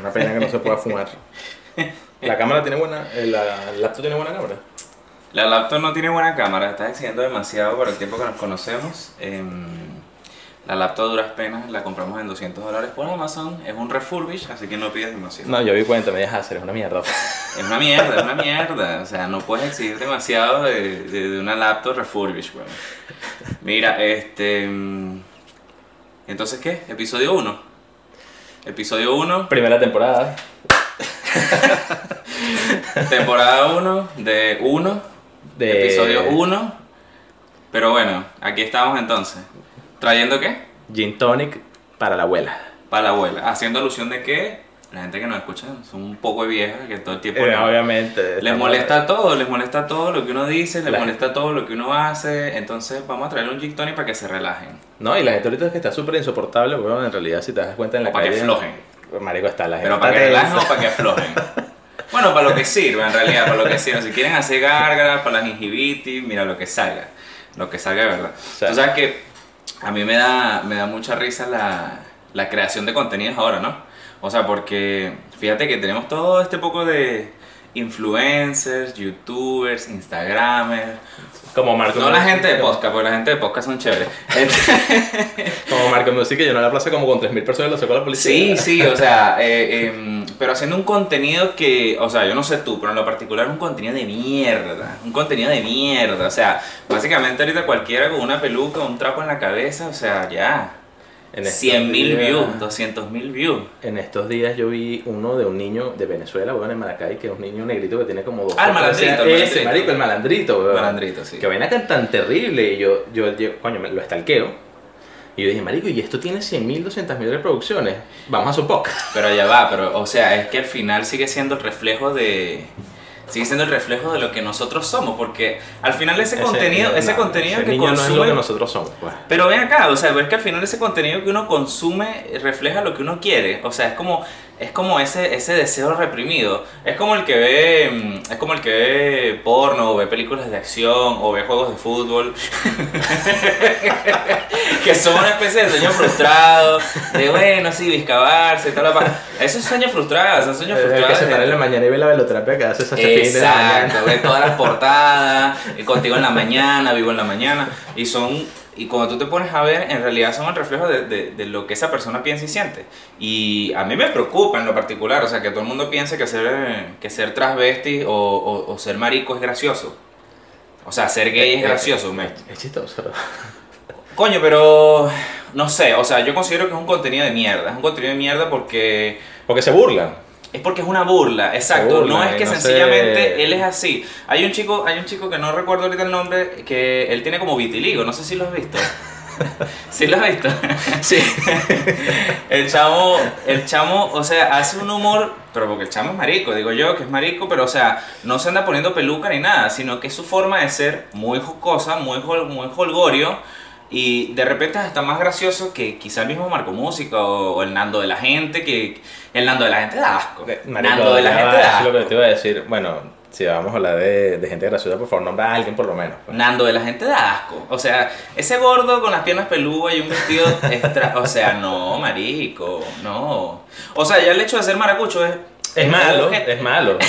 Una pena que no se pueda fumar. La cámara tiene buena, eh, la el laptop tiene buena cámara. La laptop no tiene buena cámara, está exigiendo demasiado por el tiempo que nos conocemos. Em, la laptop a duras penas la compramos en 200 dólares por Amazon, es un refurbish, así que no pides demasiado. No, yo vi cuenta, me dejas hacer, es una mierda. Es una mierda, es una mierda. O sea, no puedes exigir demasiado de, de- de una laptop refurbish, weón. Mira, este. mm, Entonces, ¿qué? Episodio 1. Episodio 1, Primera temporada. temporada 1, de 1, De... episodio 1. Pero bueno, aquí estamos entonces. ¿Trayendo qué? Gin tonic para la abuela. Para la abuela. Haciendo alusión de que la gente que nos escucha son un poco de viejas, que todo el tiempo. Eh, les- obviamente. Les molesta todo, les molesta todo lo que uno dice, les La- molesta todo lo que uno hace, entonces vamos a traer un gin tonic para que se relajen. No, y la gente ahorita es que está súper insoportable, bueno, en realidad si te das cuenta en la O para que calle... aflojen. Marico, está la gente Pero para que relajen o para que aflojen. Bueno, para lo que sirva en realidad, para lo que sirva. Si quieren hacer gárgaras, para la gingivitis, mira lo que salga. Lo que salga de verdad. sea- Tú sabes que a mí me da, me da mucha risa la, la creación de contenidos ahora, ¿no? O sea, porque fíjate que tenemos todo este poco de influencers, youtubers, instagramers. Como Marco No la gente de podcast, porque la gente de podcast son chéveres. Como Marco Music, que yo no la plaza como con 3.000 personas y lo sacó la policía. Sí, sí, o sea, eh, em, pero haciendo un contenido que, o sea, yo no sé tú, pero en lo particular un contenido de mierda, un contenido de mierda, o sea, básicamente ahorita cualquiera con una peluca, un trapo en la cabeza, o sea, ya, 100 mil views, 200 mil views. En estos días yo vi uno de un niño de Venezuela, weón, en Maracay, que es un niño negrito que tiene como dos... Ah, el malandrito, el Ese, malandrito. marico, el malandrito, weón. Malandrito, sí. Que vaina tan, tan terrible. Y yo, yo, yo, coño, me lo estalqueo. Y yo dije, marico, y esto tiene 100.000, 200.000 reproducciones. Vamos a su podcast. Pero ya va, pero, o sea, es que al final sigue siendo el reflejo de... Sigue siendo el reflejo de lo que nosotros somos, porque al final ese, contenido, ese no, contenido ese que niño no es lo consume que nosotros somos, pues. Pero ven acá, o sea, ves que al final ese contenido que uno consume refleja lo que uno quiere. O sea, es como, es como ese, ese deseo reprimido. Es como el que ve. mm, Es como el que ve porno, o ve películas de acción, o ve juegos de fútbol. que son una especie de sueño frustrado. De bueno, sí, discavarse y tal. la pa- Esos sueños frustrados, esos sueños El que frustrados. se para en la mañana y ve la veloterapia que hace mañana. Exacto, ve todas las portadas, y contigo en la mañana, vivo en la mañana, y son, y cuando tú te pones a ver, en realidad son el reflejo de, de- de lo que esa persona piensa y siente. Y a mí me preocupa en lo particular, o sea, que todo el mundo piense que ser, que ser transvesti o, o- o ser marico es gracioso. O sea, ser gay es gracioso, me- Es chistoso, ¿no? Coño, pero no sé, o sea, yo considero que es un contenido de mierda, es un contenido de mierda porque Porque se burlan. Es porque es una burla, exacto. burla, no es que no sencillamente sé. él es así. Hay un chico, hay un chico que no recuerdo ahorita el nombre, que él tiene como vitiligo, no sé si lo has visto. ¿Sí lo has visto? Sí. El chamo, el chamo, o sea, hace un humor, pero porque el chamo es marico, digo yo que es marico, pero o sea, no se anda poniendo peluca ni nada, sino que es su forma de ser muy jocosa, muy, muy holgorio. Y de repente está más gracioso que quizá el mismo Marco Música o, o el Nando de la gente, que el Nando de la gente da asco. Marico, Nando de la gente da es lo que asco. te iba a decir. Bueno, si vamos a hablar de, de gente graciosa, por favor, nombra a alguien por lo menos. pues. Nando de la gente da asco. O sea, ese gordo con las piernas peludas y un vestido extra. O sea, no, marico, no. O sea, ya el hecho de ser maracucho es. Es malo, un gen- es malo.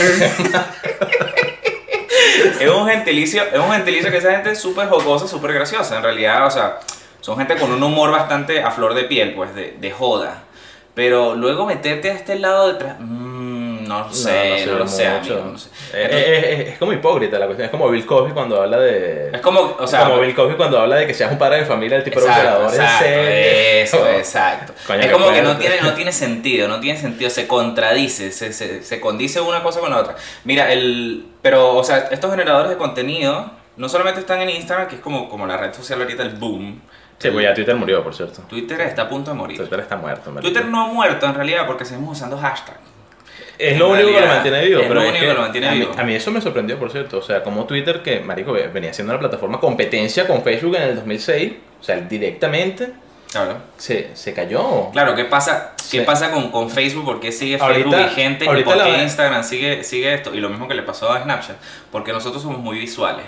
es un gentilicio, es un gentilicio que esa gente es súper jocosa, súper graciosa. En realidad, o sea, son gente con un humor bastante a flor de piel, pues, de, de joda. Pero luego meterte a este lado detrás. mm, no sé, no, lo sé, mucho. amigo, no sé. Eh, Entonces, eh, eh, es como hipócrita la cuestión. Es como Bill Cosby cuando habla de. es como, o sea, como Bill Cosby cuando habla de que seas un padre de familia, el tipo de Exacto, serie. Eso, exacto. Coño, es como que no tiene, no tiene sentido, no tiene sentido, se contradice, se, se, se condice una cosa con la otra. Mira, el, pero, o sea, estos generadores de contenido no solamente están en Instagram, que es como, como la red social ahorita, el boom. Sí, pues ya Twitter murió, por cierto. Twitter está a punto de morir. Twitter está muerto. Twitter no ha muerto en realidad porque seguimos usando hashtag. Es lo único que lo mantiene vivo. es pero lo es único que lo mantiene a mí- vivo. A mí eso me sorprendió, por cierto. O sea, como Twitter, que, marico, venía siendo una plataforma competencia con Facebook en el 2006, o sea, directamente Claro. se, se cayó. Claro, ¿qué pasa, ¿qué Sí. pasa con, con Facebook? ¿Por qué sigue Ahorita- Facebook vigente? ¿Y por qué Instagram sigue, sigue esto? Y lo mismo que le pasó a Snapchat. Porque nosotros somos muy visuales.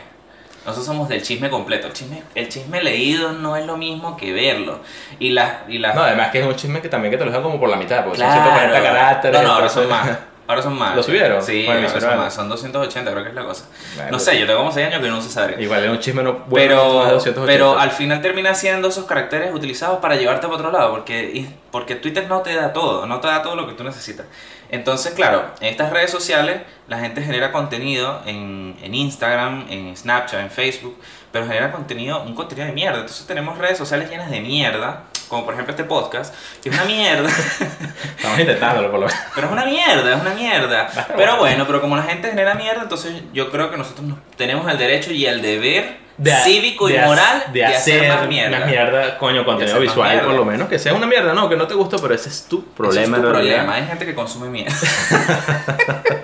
Nosotros somos del chisme completo. El chisme, el chisme leído no es lo mismo que verlo. Y las... Y las No, además que es un chisme que también que te lo dejan como por la mitad, porque son Claro. 140 caracteres. No, no, ahora son más. Ahora son más. ¿Lo subieron? Sí, Bueno, ahora son no- más. Son 280, creo que es la cosa. No sé, yo tengo como 6 años que no se sabe. Igual es un chisme no bueno, no Pero, 280. pero al final termina siendo esos caracteres utilizados para llevarte para otro lado, porque, porque Twitter no te da todo, no te da todo lo que tú necesitas. Entonces, claro, en estas redes sociales la gente genera contenido en, en Instagram, en Snapchat, en Facebook, pero genera contenido, un contenido de mierda. Entonces tenemos redes sociales llenas de mierda, como por ejemplo este podcast, que es una mierda. Estamos intentándolo por lo menos. Pero es una mierda, es una mierda. Pero bueno. pero como la gente genera mierda, entonces yo creo que nosotros nos- tenemos el derecho y el deber De- cívico y de moral de, hacer más mierda. mierda, coño, contenido visual por lo menos. Que sea una mierda, no, que no te gustó, pero ese es tu Ese problema. es tu problema. Hay gente que consume mierda.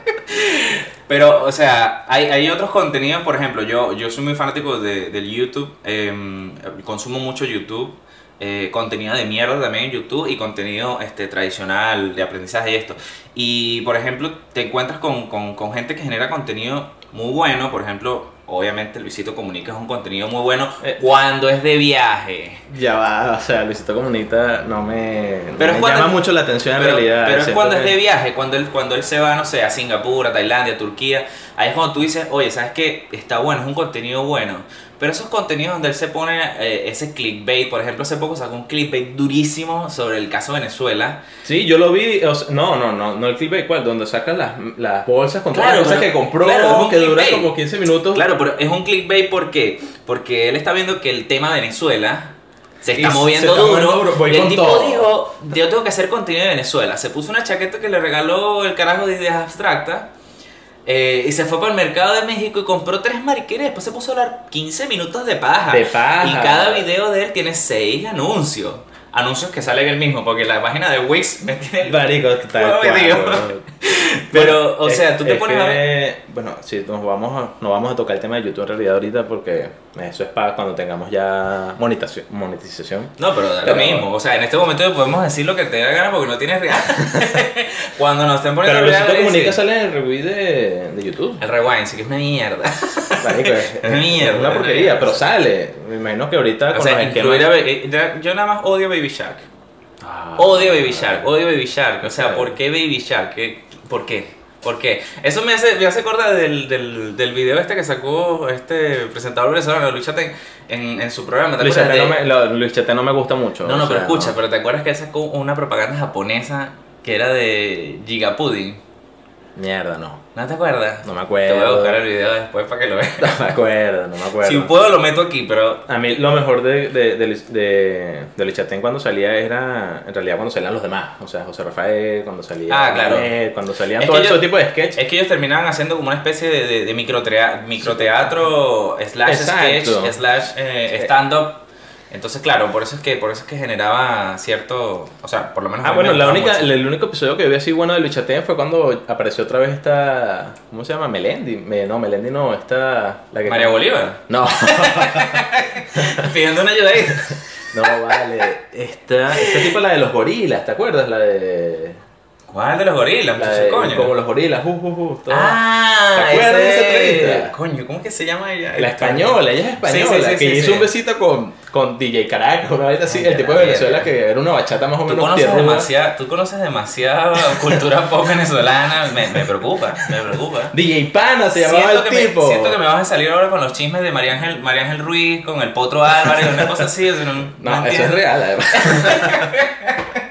Pero, o sea, hay, hay otros contenidos, por ejemplo, yo, yo soy muy fanático de, del YouTube, em, consumo mucho YouTube, eh, contenido de mierda también en YouTube y contenido este, tradicional de aprendizaje y esto. Y, por ejemplo, te encuentras con, con, con gente que genera contenido muy bueno, por ejemplo, obviamente Luisito Comunica es un contenido muy bueno Eh. cuando es de viaje. Ya va, o sea, Luisito Comunita no me, no me es llama mucho la atención en pero, realidad. pero es cuando que- es de viaje, cuando él, cuando él se va, no sé, a Singapur, a Tailandia, a Turquía. Ahí es cuando tú dices, oye, ¿sabes qué? Está bueno, es un contenido bueno. Pero esos contenidos donde él se pone eh, ese clickbait, por ejemplo, hace poco sacó un clickbait durísimo sobre el caso Venezuela. Sí, yo lo vi, o sea, no, no, no, no el clickbait, ¿cuál? Donde sacan las, las bolsas con todas Claro, las cosas que compró, claro, que dura como 15 minutos. Claro, pero es un clickbait ¿por qué? Porque él está viendo que el tema Venezuela se está Y se moviendo está duro. y el tipo todo. dijo, yo tengo que hacer contenido de Venezuela. Se puso una chaqueta que le regaló el carajo de ideas abstractas. Eh, y se fue para el mercado de México y compró tres mariqueras. Después se puso a hablar 15 minutos de paja. De paja. Y cada video de él tiene 6 anuncios. Anuncios que salen él mismo, porque la página de Wix me tiene el Marico, metido. weón. Pero, o Es- sea, tú te es pones que, a ver. Bueno, sí, nos vamos, a, nos vamos a tocar el tema de YouTube en realidad ahorita porque eso es para cuando tengamos ya monetización. monetización. No, pero lo mismo. O sea, en este momento podemos decir lo que te da gana porque no tienes real. Cuando nos estén poniendo Pero. Luisito Comunica sale en el review de, de YouTube. El rewind, sí que es una mierda. Marico, es, Es mierda, es una porquería, pero sale. Me imagino que ahorita O sea, incluir a eh, Yo nada más odio Baby Shark. Ah, Odio Baby Shark, odio Baby Shark. O sea, Ok. ¿por qué Baby Shark? ¿Qué- ¿Por qué? ¿Por qué? Eso me hace, me hace acordar del, del, del video este que sacó este presentador venezolano, Luis Chaten, en, en su programa. ¿te Luis acuerdas Chate, de- no me, lo- Luis Chate no me gusta mucho. No, no, pero sea, escucha, no. pero ¿te acuerdas que él sacó una propaganda japonesa que era de Gigapudding? Mierda, no. ¿No te acuerdas? No me Te voy a acuerdo. buscar el video después para que lo veas. No me acuerdo, no me acuerdo. Si puedo lo meto aquí, pero... A mí lo mejor de, de, de, de, de Luis Chatén cuando salía era, en realidad, cuando salían los demás. O sea, José Rafael, cuando salía... Ah, claro. Cuando salían Es todo ese tipo de sketch. Es que ellos terminaban haciendo como una especie de, de, de microtea- microteatro slash Exacto. sketch slash eh, stand-up. Entonces, claro, por eso es que por eso es que generaba cierto... O sea, por lo menos... Ah, bueno, la única, mucho. el, único episodio que vi así bueno de Luis Chatén fue cuando apareció otra vez esta... ¿Cómo se llama? Melendi. Me- no, Melendi no, esta... La que María Bolívar. No, Pidiendo una ayuda ahí. no, vale. Esta, esta tipo la de los gorilas, ¿te acuerdas? La de... ¿Cuál de los gorilas? La de coño. como los gorilas, uh, uh, uh, todo. Ah, ¿Te acuerdas de esa entrevista? Coño, ¿cómo que se llama ella? La española, ella es española, Sí, sí, sí, que hizo un besito con, con DJ Caracas, una vez así, Ay, el tipo de Venezuela que era una bachata más o Tú menos conoces, demasiada, tú conoces demasiada cultura pop venezolana, me, me preocupa, me preocupa. DJ Pana se llamaba Siento el que, tipo. me, siento que me vas a salir ahora con los chismes de María Ángel, María Ángel Ruiz, con el Potro Álvarez, una cosa así. No, no No, eso es real, además.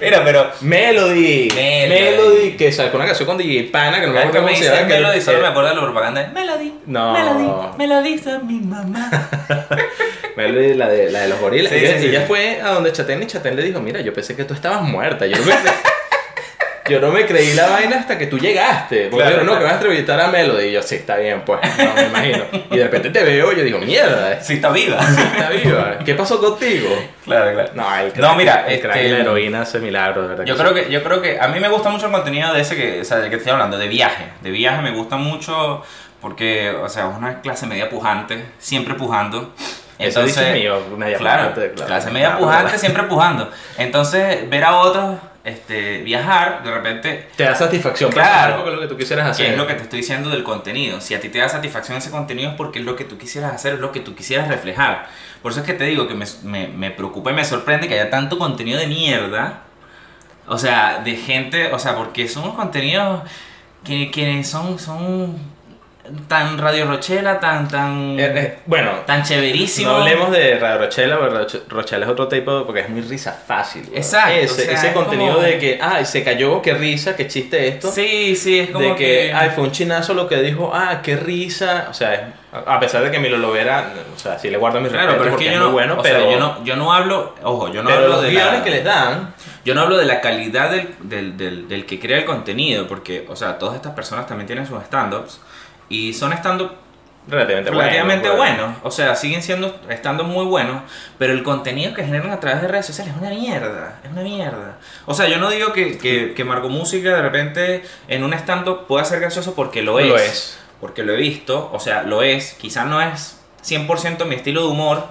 Mira, pero Melody. Melody. Melody, que sacó una canción con DJ Pana, que no me acuerdo cómo se llama. que- Melody, solo me acuerdo de la propaganda Melody. No. Melody, Melody es mi mamá. Melody, la de, la de los gorilas. Sí, y ella, sí, sí. ella fue a donde Chatén y Chatén le dijo, mira, yo pensé que tú estabas muerta. Yo no me, yo no me creí la vaina hasta que tú llegaste. Porque Claro, dijeron, no, claro. que vas a entrevistar a Melody. Y yo, sí, está bien, pues, no me imagino. Y de repente te veo y yo digo, mierda, Sí, está viva. está viva. ¿Qué pasó contigo? claro, claro. No, el No, mira, el crack este- y la heroína hace milagros, de verdad. Yo creo que, yo creo que a mí me gusta mucho el contenido de ese que, o sea, del que estoy hablando, de viaje. De viaje me gusta mucho porque, o sea, es una clase media pujante, siempre pujando. Eso dice mío, media claro, pujante, claro. clase media pujante, siempre pujando. Entonces, ver a otros este, viajar, de repente Te da satisfacción Claro. es lo que tú quisieras hacer. ¿Qué es lo que te estoy diciendo del contenido? Si a ti te da satisfacción ese contenido es porque es lo que tú quisieras hacer, es lo que tú quisieras reflejar. Por eso es que te digo que me, me, me preocupa y me sorprende que haya tanto contenido de mierda. O sea, de gente, o sea, porque son unos contenidos que, que son, son tan Radio Rochela, tan, tan, Eh, eh, bueno, tan chéverísimo. no hablemos de Radio Rochela, porque Rochela es otro tipo, porque es muy risa fácil. weón. Exacto, Ese, o sea, ese es contenido como- de que, ay, se cayó, qué risa, qué chiste esto. Sí, sí, es como de que, ay, fue un chinazo lo que dijo, ah, qué risa. O sea, a pesar de que Milo Lovera, o sea, sí le guardo mi Claro, pero es que es yo muy no, bueno, pero, sea, yo no, yo no hablo, ojo, yo no pero hablo los de la, que les dan, Yo no hablo de la calidad del, del, del, del que crea el contenido, porque, o sea, todas estas personas también tienen sus stand-ups y son stand-up relativamente, pues. buenos, o sea, siguen siendo stand-up muy buenos, pero el contenido que generan a través de redes sociales es una mierda, es una mierda. O sea, yo no digo que, que, que Marco Música de repente en un stand-up pueda ser gracioso porque lo es, Lo es. porque lo he visto, o sea, lo es, quizás no es 100% mi estilo de humor,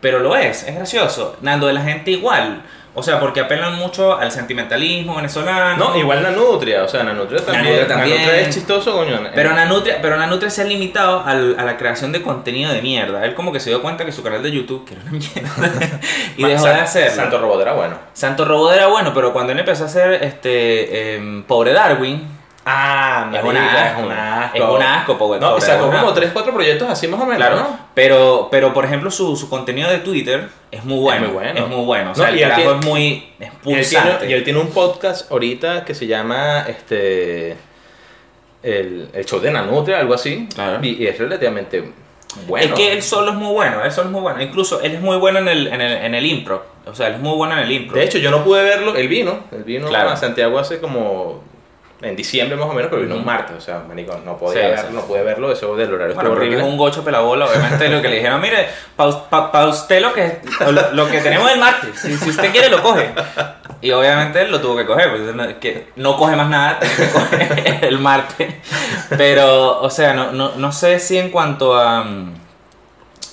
pero lo es, es gracioso. Nando de la gente igual. O sea, porque apelan mucho al sentimentalismo venezolano. No, igual Nanutria, o sea, Nanutria también. Nanutria también. Nanutria es chistoso, coño. Pero Nanutria, pero Nanutria se ha limitado al- a la creación de contenido de mierda. Él como que se dio cuenta que su canal de YouTube, que era una mierda, y dejó de hacerlo. Santo Robot era bueno. Santo Robot era bueno, pero cuando él empezó a hacer este em, Pobre Darwin, Ah, es un asco. es un asco. Es un asco, Pobre No, Pobre sacó como un asco. 3, 4 proyectos así más o menos, Claro, ¿no? pero, pero por ejemplo su, su contenido de Twitter es muy bueno. muy bueno. Es muy bueno. O No, sea, el tiene- es muy es Y él, pulsante. tiene, y él tiene un podcast ahorita que se llama este el, el show de Nanutria, algo así. Claro. Y, y es relativamente bueno. Es que él solo es muy bueno, él solo es muy bueno. Incluso él es muy bueno en el, en el, en el impro. O sea, él es muy bueno en el impro. De hecho, yo no pude verlo, él vino, él vino Claro. a Santiago hace como en diciembre más o menos, pero vino un martes, o sea, manico, no podía Sí, verlo, sí. no pude verlo, eso del horario Bueno, porque es horrible. un gocho pelabola, obviamente lo que le dijeron, mire, para usted lo que, lo, lo que tenemos el martes, si, si usted quiere lo coge. Y obviamente él lo tuvo que coger, porque no, que no coge más nada, tiene que coger el martes. Pero, o sea, no, no, no sé si en cuanto a,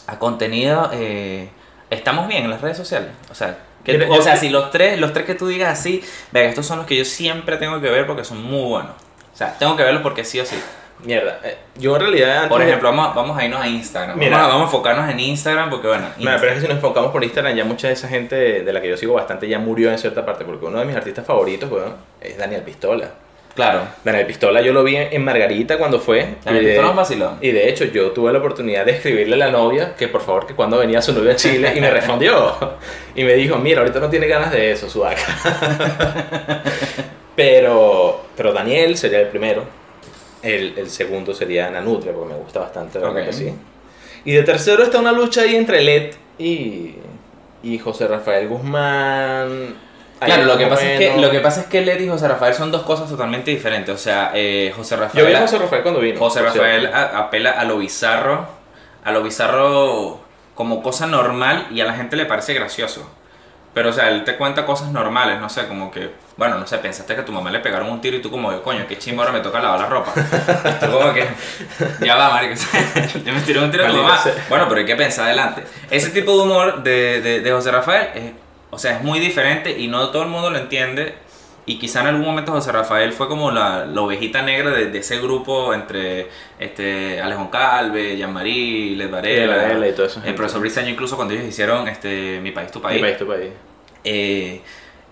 a contenido, eh, estamos bien en las redes sociales. O sea, que- Mira, o sea, si los tres, los tres que tú digas así, venga, estos son los que yo siempre tengo que ver porque son muy buenos. O sea, tengo que verlos porque sí o sí. Mierda, eh, yo en realidad... antes Por de- ejemplo, vamos, vamos a irnos a Instagram. Mira. vamos, a, vamos a enfocarnos en Instagram porque, bueno, Mira, pero es que si nos enfocamos por Instagram, ya mucha de esa gente de la que yo sigo bastante ya murió en cierta parte, porque uno de mis artistas favoritos, weón, es Daniel Pistola. Claro. Daniel Pistola yo lo vi en Margarita cuando fue. Daniel y de- Pistola es un vacilón. Y de hecho yo tuve la oportunidad de escribirle a la novia que por favor que cuando venía su novia a Chile y me respondió. Y me dijo, mira, ahorita no tiene ganas de eso, Sudaca. pero, pero Daniel sería el primero. El, el segundo sería Nanutria, porque me gusta bastante, de verdad Ok. que sí. Y de tercero está una lucha ahí entre Led y, y José Rafael Guzmán. Claro, lo que, pasa es que, lo que pasa es que Led y José Rafael son dos cosas totalmente diferentes. O sea, eh, José Yo Rafael, vi a José Rafael cuando vino. José Rafael a- apela a lo bizarro, a lo bizarro como cosa normal y a la gente le parece gracioso. Pero, o sea, él te cuenta cosas normales, no sé, como que, bueno, no sé, pensaste que a tu mamá le pegaron un tiro y tú como, coño, qué chimbo ahora me toca lavar la ropa. Y tú como que, ya va, marico, te me tiró un tiro a tu mamá. Bueno, pero hay que pensar adelante. Ese tipo de humor de, de, de José Rafael, es- o sea, es muy diferente y no todo el mundo lo entiende. Y quizá en algún momento José Rafael fue como la, la ovejita negra de, de ese grupo entre este, Alejón Calve, Jean-Marie, Led Varela, Varela y todo eso. el profesor Briseño incluso cuando ellos hicieron este, Mi País, Tu Mi País. país, tu país. Eh,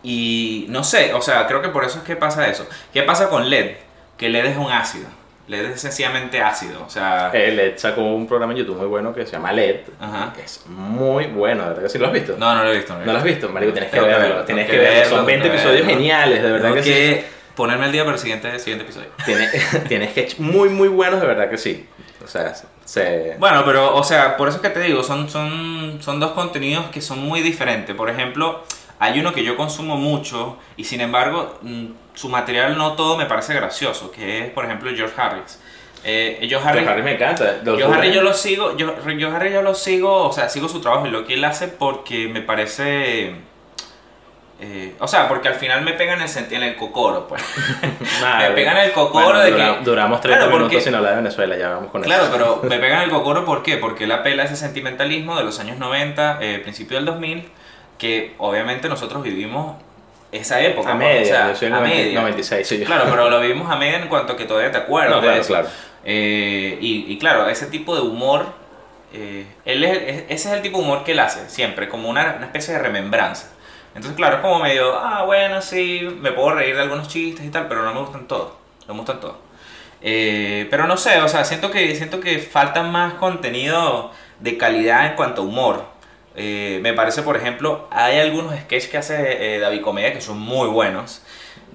y no sé, o sea, creo que por eso es que pasa eso. ¿Qué pasa con LED? Que LED es un ácido. LED es sencillamente ácido. O sea, Eh, LED sacó un programa en YouTube muy bueno que se llama LED. Ajá. que Es muy bueno, de verdad que sí lo has visto. no, no lo he visto. ¿No lo has visto, Marico, tienes que verlo. verlo, tienes que verlo. verlo, Son 20 tengo que episodios verlo. geniales, de verdad Tengo que, que ponerme al día para el siguiente, siguiente episodio. sí. Tienes, tienes que muy muy buenos, de verdad que sí. O sea, se Bueno, pero, o sea, por eso es que te digo, son, son, son dos contenidos que son muy diferentes. Por ejemplo, hay uno que yo consumo mucho y sin embargo, mm, su material no todo me parece gracioso, que es, por ejemplo, George Harris. Eh, George Harris, me encanta. George Harris yo lo sigo, yo, George Harris yo lo sigo, o sea, sigo su trabajo y lo que él hace porque me parece... eh, o sea, porque al final me pegan en el, senti- en el cocoro, pues. Madre. me pegan el cocoro Bueno, de dura- que... Duramos 30 Claro, porque- minutos sin hablar de Venezuela, ya vamos con Claro, eso. pero me pegan el cocoro ¿por qué? Porque él apela a ese sentimentalismo de los años 90, eh, principio del 2000, que obviamente nosotros vivimos esa época. A pues, media, o sea, yo soy a 90 media. 96, soy yo. Claro, pero lo vivimos a media en cuanto a que todavía te acuerdas. No, de claro. Eh, y, y claro, ese tipo de humor, eh, él es, es- ese es el tipo de humor que él hace, siempre, como una, una especie de remembranza. Entonces, claro, es como medio, ah, bueno, sí, me puedo reír de algunos chistes y tal, pero no me gustan todos, no me gustan todos. Eh, pero no sé, o sea, siento que, siento que falta más contenido de calidad en cuanto a humor. Eh, me parece, por ejemplo, hay algunos sketches que hace eh, David Comedia que son muy buenos.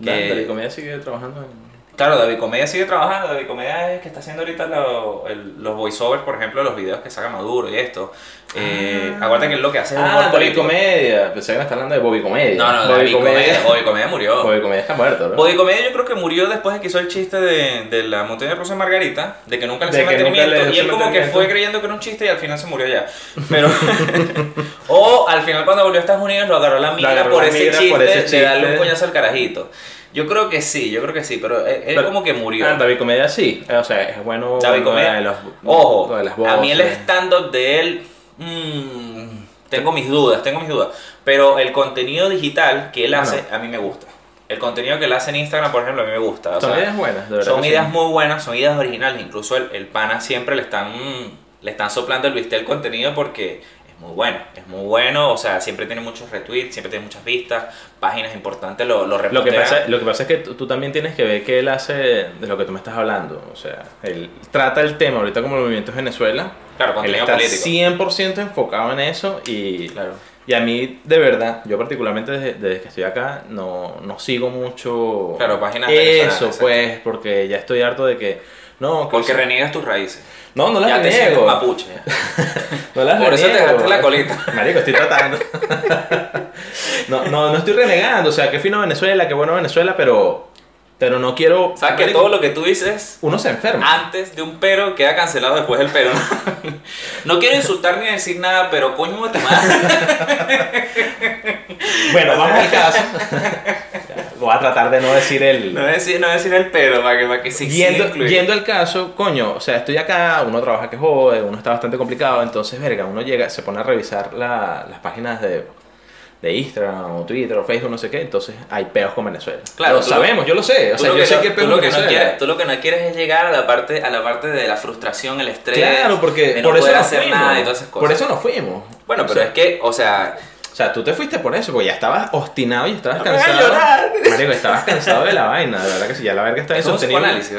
que- David Comedia sigue trabajando en... Claro, David Comedia sigue trabajando. David Comedia es que está haciendo ahorita lo- el- los voiceovers, por ejemplo, de los videos que saca Maduro y esto. Eh, Ah. acuérdate que lo que hace es humor Ah, David político. Comedia. Pensé que me está hablando de Bobby Comedia. No, no, Bobby David Comedia, Bobby Comedia murió. Bobby Comedia está muerto, ¿no? Bobby Comedia yo creo que murió después de que hizo el chiste de, de la montaña rusa Margarita, de que nunca le De hacía mantenimiento, y él como que fue creyendo que era un chiste y al final se murió ya. Pero o al final cuando volvió a Estados Unidos lo agarró la migra agarró por, la ese migra chiste por ese de darle un chiste. coñazo al carajito. Yo creo que sí, yo creo que sí, pero él, él Pero- como que murió. Ah, David Comedia sí. O sea, es bueno. David Comedia. de los- Ojo, de las a mí el voces. stand-up de él, mm, tengo mis dudas, tengo mis dudas. Pero el contenido digital que él hace, a mí me gusta. El contenido que él hace en Instagram, por ejemplo, a mí me gusta. O Son sea, ideas buenas, de verdad. son ideas sí. muy buenas, son ideas originales. Incluso el, el pana siempre le están, le están soplando el viste al contenido porque es muy bueno. Es muy bueno, o sea, siempre tiene muchos retweets, siempre tiene muchas vistas, páginas importantes lo, lo Lo que, pasa, lo que pasa es que tú, tú también tienes que ver que él hace de lo que tú me estás hablando. O sea, él trata el tema ahorita como el movimiento en Venezuela. Claro, Él está político. 100% enfocado en eso y, Claro. y a mí, de verdad, yo particularmente desde, desde que estoy acá, no, no sigo mucho Claro, páginas eso, pues, porque ya estoy harto de que... No, que Porque se- reniegas tus raíces. no, no las ya te reniego. mapuche. No las Por eso te dejaste la colita. Marico, estoy tratando. no, no, no estoy renegando. O sea, qué fino Venezuela, qué bueno Venezuela, pero, pero no quiero. ¿Sabes que Marico, todo lo que tú dices Uno se enferma. antes de un pero queda cancelado después del pero? No quiero insultar ni decir nada, pero coño madre. Bueno, vamos al caso. Voy a tratar de no decir el. No decir, no decir el pero para que, para que siga Yendo, incluido. yendo al caso, coño, o sea, estoy acá, uno trabaja que jode, uno está bastante complicado, entonces, verga, uno llega, se pone a revisar la- las páginas de, de Instagram o Twitter o Facebook, no sé qué, entonces hay peos con Venezuela. Claro, lo tú lo- sabemos, yo lo sé, o Tú sea, lo yo que sé no- que tú peos lo con que no quieres, tú lo que no quieres es llegar a la parte, a la parte de la frustración, el estrés, Claro, porque de no por eso nos hacer fuimos. nada y todas esas cosas. Por eso nos fuimos. Bueno, O pero sea, es que, o sea, O sea, tú te fuiste por eso, porque ya estabas obstinado y estabas No me hagas cansado. llorar. Marico, estabas cansado de la vaina, de verdad que sí, ya la verga está insostenible. psicoanálisis.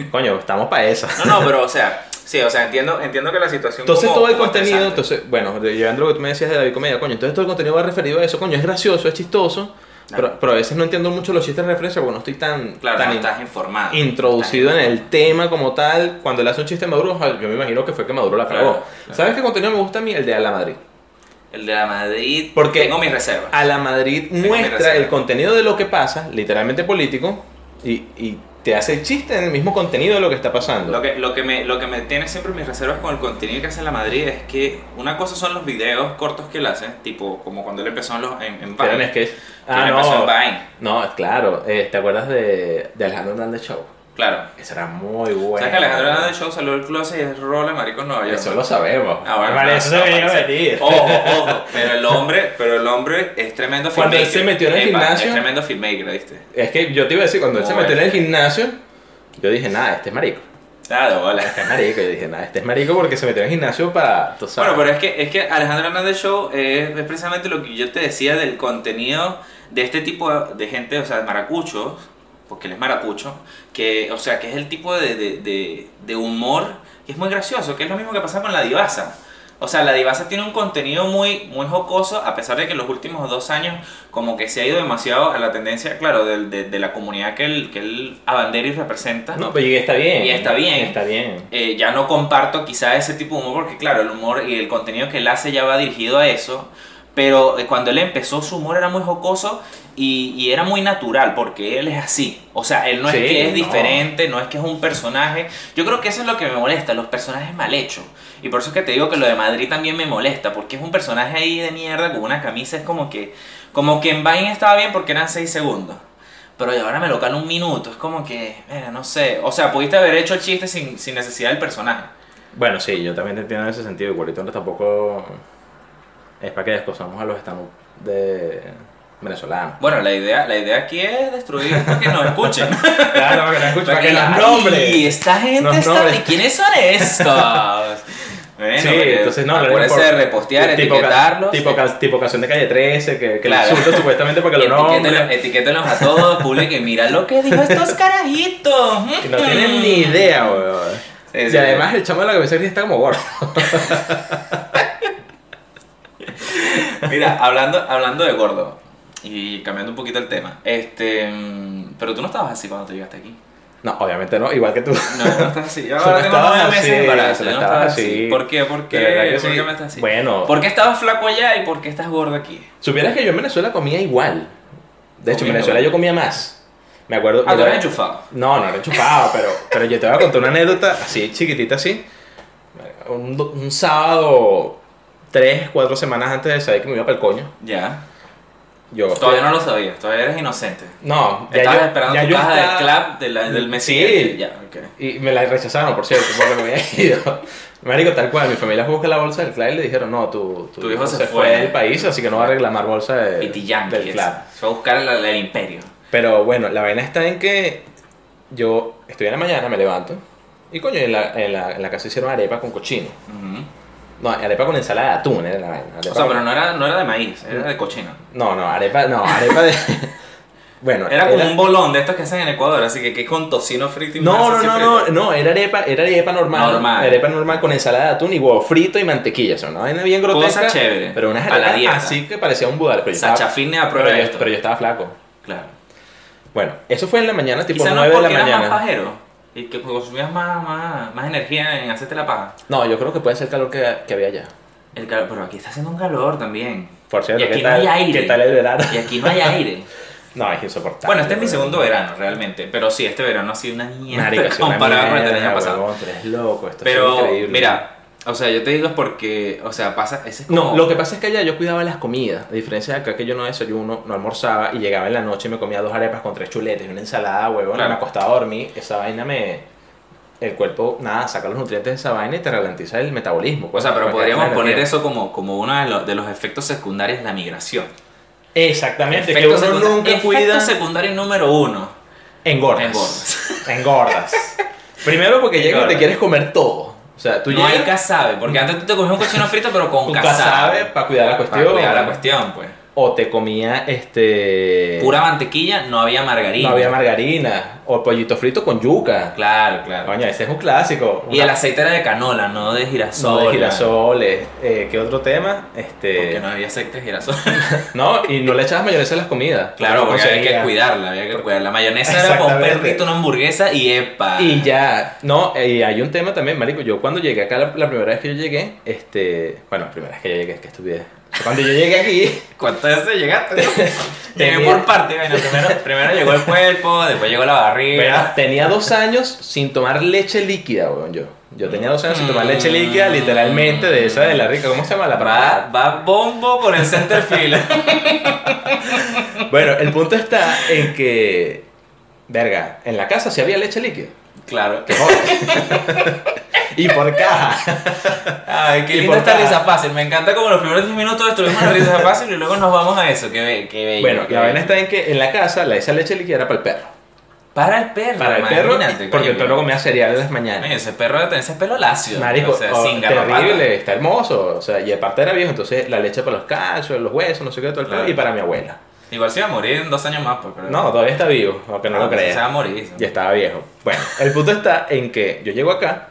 ¿ok? Coño, estamos para eso. No, no, pero, o sea, sí, o sea, entiendo, entiendo que la situación Entonces como- todo el como contenido, entonces, bueno, llevando lo que tú me decías de David Comedia, coño, entonces todo el contenido va referido a eso, coño, es gracioso, es chistoso, Claro. pero, pero a veces no entiendo mucho los chistes de referencia porque no estoy tan, Claro, tan no in- estás informado. introducido Estás en el tema como tal. Cuando él hace un chiste Maduro, yo me imagino que fue que Maduro la cagó. claro. ¿Sabes qué contenido me gusta a mí? El de A la Madrid. El de la Madrid, Porque- tengo mis reservas. A la Madrid mi muestra el contenido de lo que pasa, literalmente político, y, y te hace el chiste en el mismo contenido de lo que está pasando. Lo que, lo, que me, lo que me tiene siempre mis reservas con el contenido que hace la Madrid es que una cosa son los videos cortos que él hace, tipo como cuando él empezó en, los, en, en Vine. sketch. Que Ah, él empezó en no. Vine, No, claro. eh, ¿Te acuerdas de, de Alejandro Hernández Show? Claro. Ese era muy bueno. ¿Sabes que Alejandro Hernández Show salió del closet y es rola marico en Nueva York? Eso lo sabemos. Ah, bueno, Vale, no, eso no, se venía a venir. Ojo, ojo, pero el hombre, pero el hombre es tremendo Cuando él filmmaker. se metió en el gimnasio- Es tremendo filmmaker, ¿viste? Es que yo te iba a decir, cuando él se metió en el gimnasio, yo dije, nada, este es marico. Claro, hola. Este es marico. Yo dije, nada, este es marico porque se metió en el gimnasio para. tú sabes. Bueno, pero es que, es que Alejandro Hernández Show es, es precisamente lo que yo te decía del contenido de este tipo de gente, o sea, maracuchos, porque él es maracucho, que, o sea, que es el tipo de, de, de, de humor que es muy gracioso, que es lo mismo que pasa con la divasa. O sea, la divasa tiene un contenido muy, muy jocoso, a pesar de que en los últimos dos años como que se ha ido demasiado a la tendencia, claro, del- de, de la comunidad que él, que él abandera y representa. No, pero y está bien. Y está bien. Está bien. Eh, ya no comparto quizá ese tipo de humor porque claro, el humor y el contenido que él hace ya va dirigido a eso, pero eh, cuando él empezó su humor era muy jocoso y, y era muy natural porque él es así, o sea, él no Sí, es que es no. diferente, no es que es un personaje, yo creo que eso es lo que me molesta, los personajes mal hechos, y por eso es que te digo que lo de Madrid también me molesta, porque es un personaje ahí de mierda con una camisa, es como que, como que en Vine estaba bien porque eran 6 segundos. Pero ahora me lo cala un minuto, es como que, mira, no sé. O sea, pudiste haber hecho el chiste sin, sin necesidad del personaje. Bueno, sí, yo también te entiendo en ese sentido. Igualito no tampoco es para que descosamos a los stand de, venezolano. Bueno, la idea, la idea aquí es destruir para que nos escuchen. Claro, para que nos escuchen, para que nos ¡Ay, nombren. esta gente Nos está... nombren. ¿Y quiénes son estos? Bueno, Sí, entonces no, acuérdense repostear, tipo, etiquetarlos. Tipo, ca- tipo canción de calle 13, que, que Claro. le insulta supuestamente porque lo nombren. etiquétenlos a todos, publiquen, mira lo que dijo estos carajitos. Y no tienen ni idea, weón. Sí, y además el chamo de la cabeza está como gordo. Mira, hablando, hablando de gordo y cambiando un poquito el tema, este, mm, pero tú no estabas así cuando tú llegaste aquí. No, obviamente no, igual que tú. No, no estás así. Yo ahora tengo nueve meses así, embarazo. yo no estaba así. así. ¿Por qué? ¿Por qué? De verdad que ¿Por sí. qué me estás así? Bueno. ¿Por qué estabas flaco allá y por qué estás gordo aquí? Supieras que yo en Venezuela comía igual. De hecho, en. Venezuela yo comía más. Me acuerdo. Ah, tú eres enchufado. No, no era enchufado, pero, pero yo te voy a contar una anécdota así, chiquitita así. Un sábado, tres, cuatro semanas antes de saber que me iba para el coño. Ya. Yo Todavía no lo sabías, todavía eres inocente. No, ya Estabas yo, esperando ya tu yo caja del estaba- club de la- del mes Sí. Ya, ok. Y me la rechazaron, por cierto, porque me había ido. Marico, tal cual, mi familia fue a buscar la bolsa del club y le dijeron, no, tu, Tu hijo se fue fue. del país, así que no va a reclamar bolsa de, del club. Se va a buscar el, el imperio. Pero bueno, la vaina está en que yo estoy en la mañana, me levanto, y coño, en la, en la, en la casa hicieron arepa con cochino. Ujú. No, arepa con ensalada de atún era la vaina. arepa O sea, con- pero no era, no era de maíz, era de cochino. No, no, arepa, no, arepa de... bueno, Era como un bolón de estos que hacen en Ecuador, así que que con tocino frito y No, no, no, no, no, era arepa, era arepa normal. Normal. Arepa normal con ensalada de atún y huevo frito y mantequilla. O sea, una vaina bien grotesca. Cosa chévere, Pero unas a la arepas dieta. así que parecía un budal. Pero yo Sacha estaba, Fitness pero, aprueba yo, esto. pero yo estaba flaco. Claro. Bueno, eso fue en la mañana, tipo Quizás no 9 de la eras más mañana. pajero y que consumías más, más, más energía en hacerte la paja. No, yo creo que puede ser el calor que, que había allá. El calor, pero aquí está haciendo un calor también. Por cierto, Y aquí ¿qué no tal, hay aire. ¿qué tal el verano? Y aquí no hay aire. No, es insoportable. Bueno, este es mi segundo verano, realmente. Pero sí, este verano ha sido una mierda comparado con el del año pasado. huevón, tú eres loco, esto Pero, increíble. mira, o sea, yo te digo es porque, o sea, pasa, ese es como... No, lo que pasa es que allá yo cuidaba las comidas. A diferencia de acá que yo no desayuno, no almorzaba y llegaba en la noche y me comía dos arepas con tres chuletes y una ensalada, huevón, Claro. me acostaba a dormir. Esa vaina me. El cuerpo, nada, saca los nutrientes de esa vaina y te ralentiza el metabolismo. O pues, sea, pero podríamos poner eso como, como uno de los, de los efectos secundarios de la migración. Exactamente, que Efecto uno secunda- nunca efecto cuida. secundario número uno. Engordas. Engordas. Engordas. Primero porque llegas y te quieres comer todo. O sea, tú no hay casabe, porque antes tú te cogías un cochino frito, pero con con casabe. casabe para cuidar la cuestión. Para cuidar la cuestión, pues. O te comía este. Pura mantequilla, no había margarina. No había margarina. O pollito frito con yuca. Claro, claro. Coño, ese es un clásico. Y el aceite era de canola, no de girasol. No, de girasoles. Eh, ¿Qué otro tema? Este. Porque no había aceite de girasol. No, y no le echabas mayonesa a las comidas. claro, porque había que cuidarla, había que cuidarla. La mayonesa era para un perrito, una hamburguesa y epa. Y ya, no, y hay un tema también, marico, yo cuando llegué acá, la, la primera vez que yo llegué, este, bueno, la primera vez que yo llegué, que estupidez. Cuando yo llegué aquí, ¿Cuántas veces llegaste? Llegué por parte, bueno, primero, primero llegó el cuerpo, después llegó la barriga. Mira, tenía dos años sin tomar leche líquida, weón, yo. Yo tenía dos años sin tomar leche líquida, literalmente, de esa de la rica, ¿cómo se llama? La Va, parada. va bombo por el center field. Bueno, el punto está en que, verga, en la casa sí había leche líquida. claro. Joder. y por caja. Ay, qué linda esta risa fácil. Me encanta como los primeros 10 minutos destruimos la risa fácil y luego nos vamos a eso. Qué, be- qué bello. Bueno, qué la vaina está en que en la casa la esa leche líquida era para el perro. Para el perro, Para el perro, porque el perro comía cereal en las Oye, mañanas. ese perro tener ese pelo lacio. Marico, o sea, oh, sin terrible, está hermoso. O sea, y aparte era viejo, entonces la leche para los callos, los huesos, no sé qué, todo el Claro. y para mi abuela. Igual se va a morir en dos años más, pues. No, todavía está vivo, aunque no Ah, lo creas. Se va a morir. Ya estaba viejo. Bueno, el punto está en que yo llego acá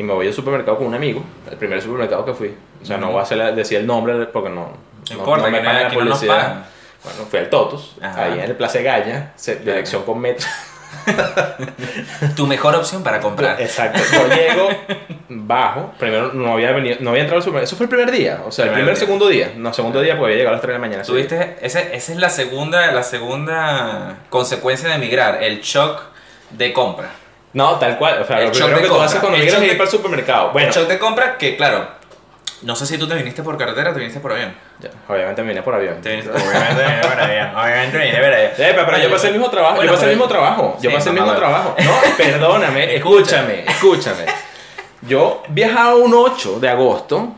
y me voy al supermercado con un amigo, el primer supermercado que fui. O sea, no Ujú. voy a hacer la- decir el nombre porque no, No importa, me no- pagan la no publicidad. pagan. Bueno, fui al Totus, Ajá. ahí en el Gaña, se- dirección con metro. Tu mejor opción para comprar. Exacto. Yo llego, bajo. Primero no había venido, no había entrado al supermercado. Eso fue el primer día. O sea, el Primer primer, día. segundo día. No, segundo día porque había llegado a las 3 de la mañana. Tuviste, ese, esa es la segunda, la segunda consecuencia de emigrar, el shock de compra. No, tal cual. O sea, El lo primero que tú compra. haces cuando El llegas shock es de- ir para el supermercado. Bueno, El shock de compra que, claro, no sé si tú te viniste por carretera o te viniste por avión. ya, obviamente me vine por avión. Te viniste, obviamente te viniste por avión. Obviamente te viniste por avión. Pero, pero yo pasé el mismo trabajo. Bueno, yo pasé el mismo trabajo. Yo Sí, pasé el mismo trabajo. No, perdóname, escúchame, escúchame. Yo viajaba un 8 de agosto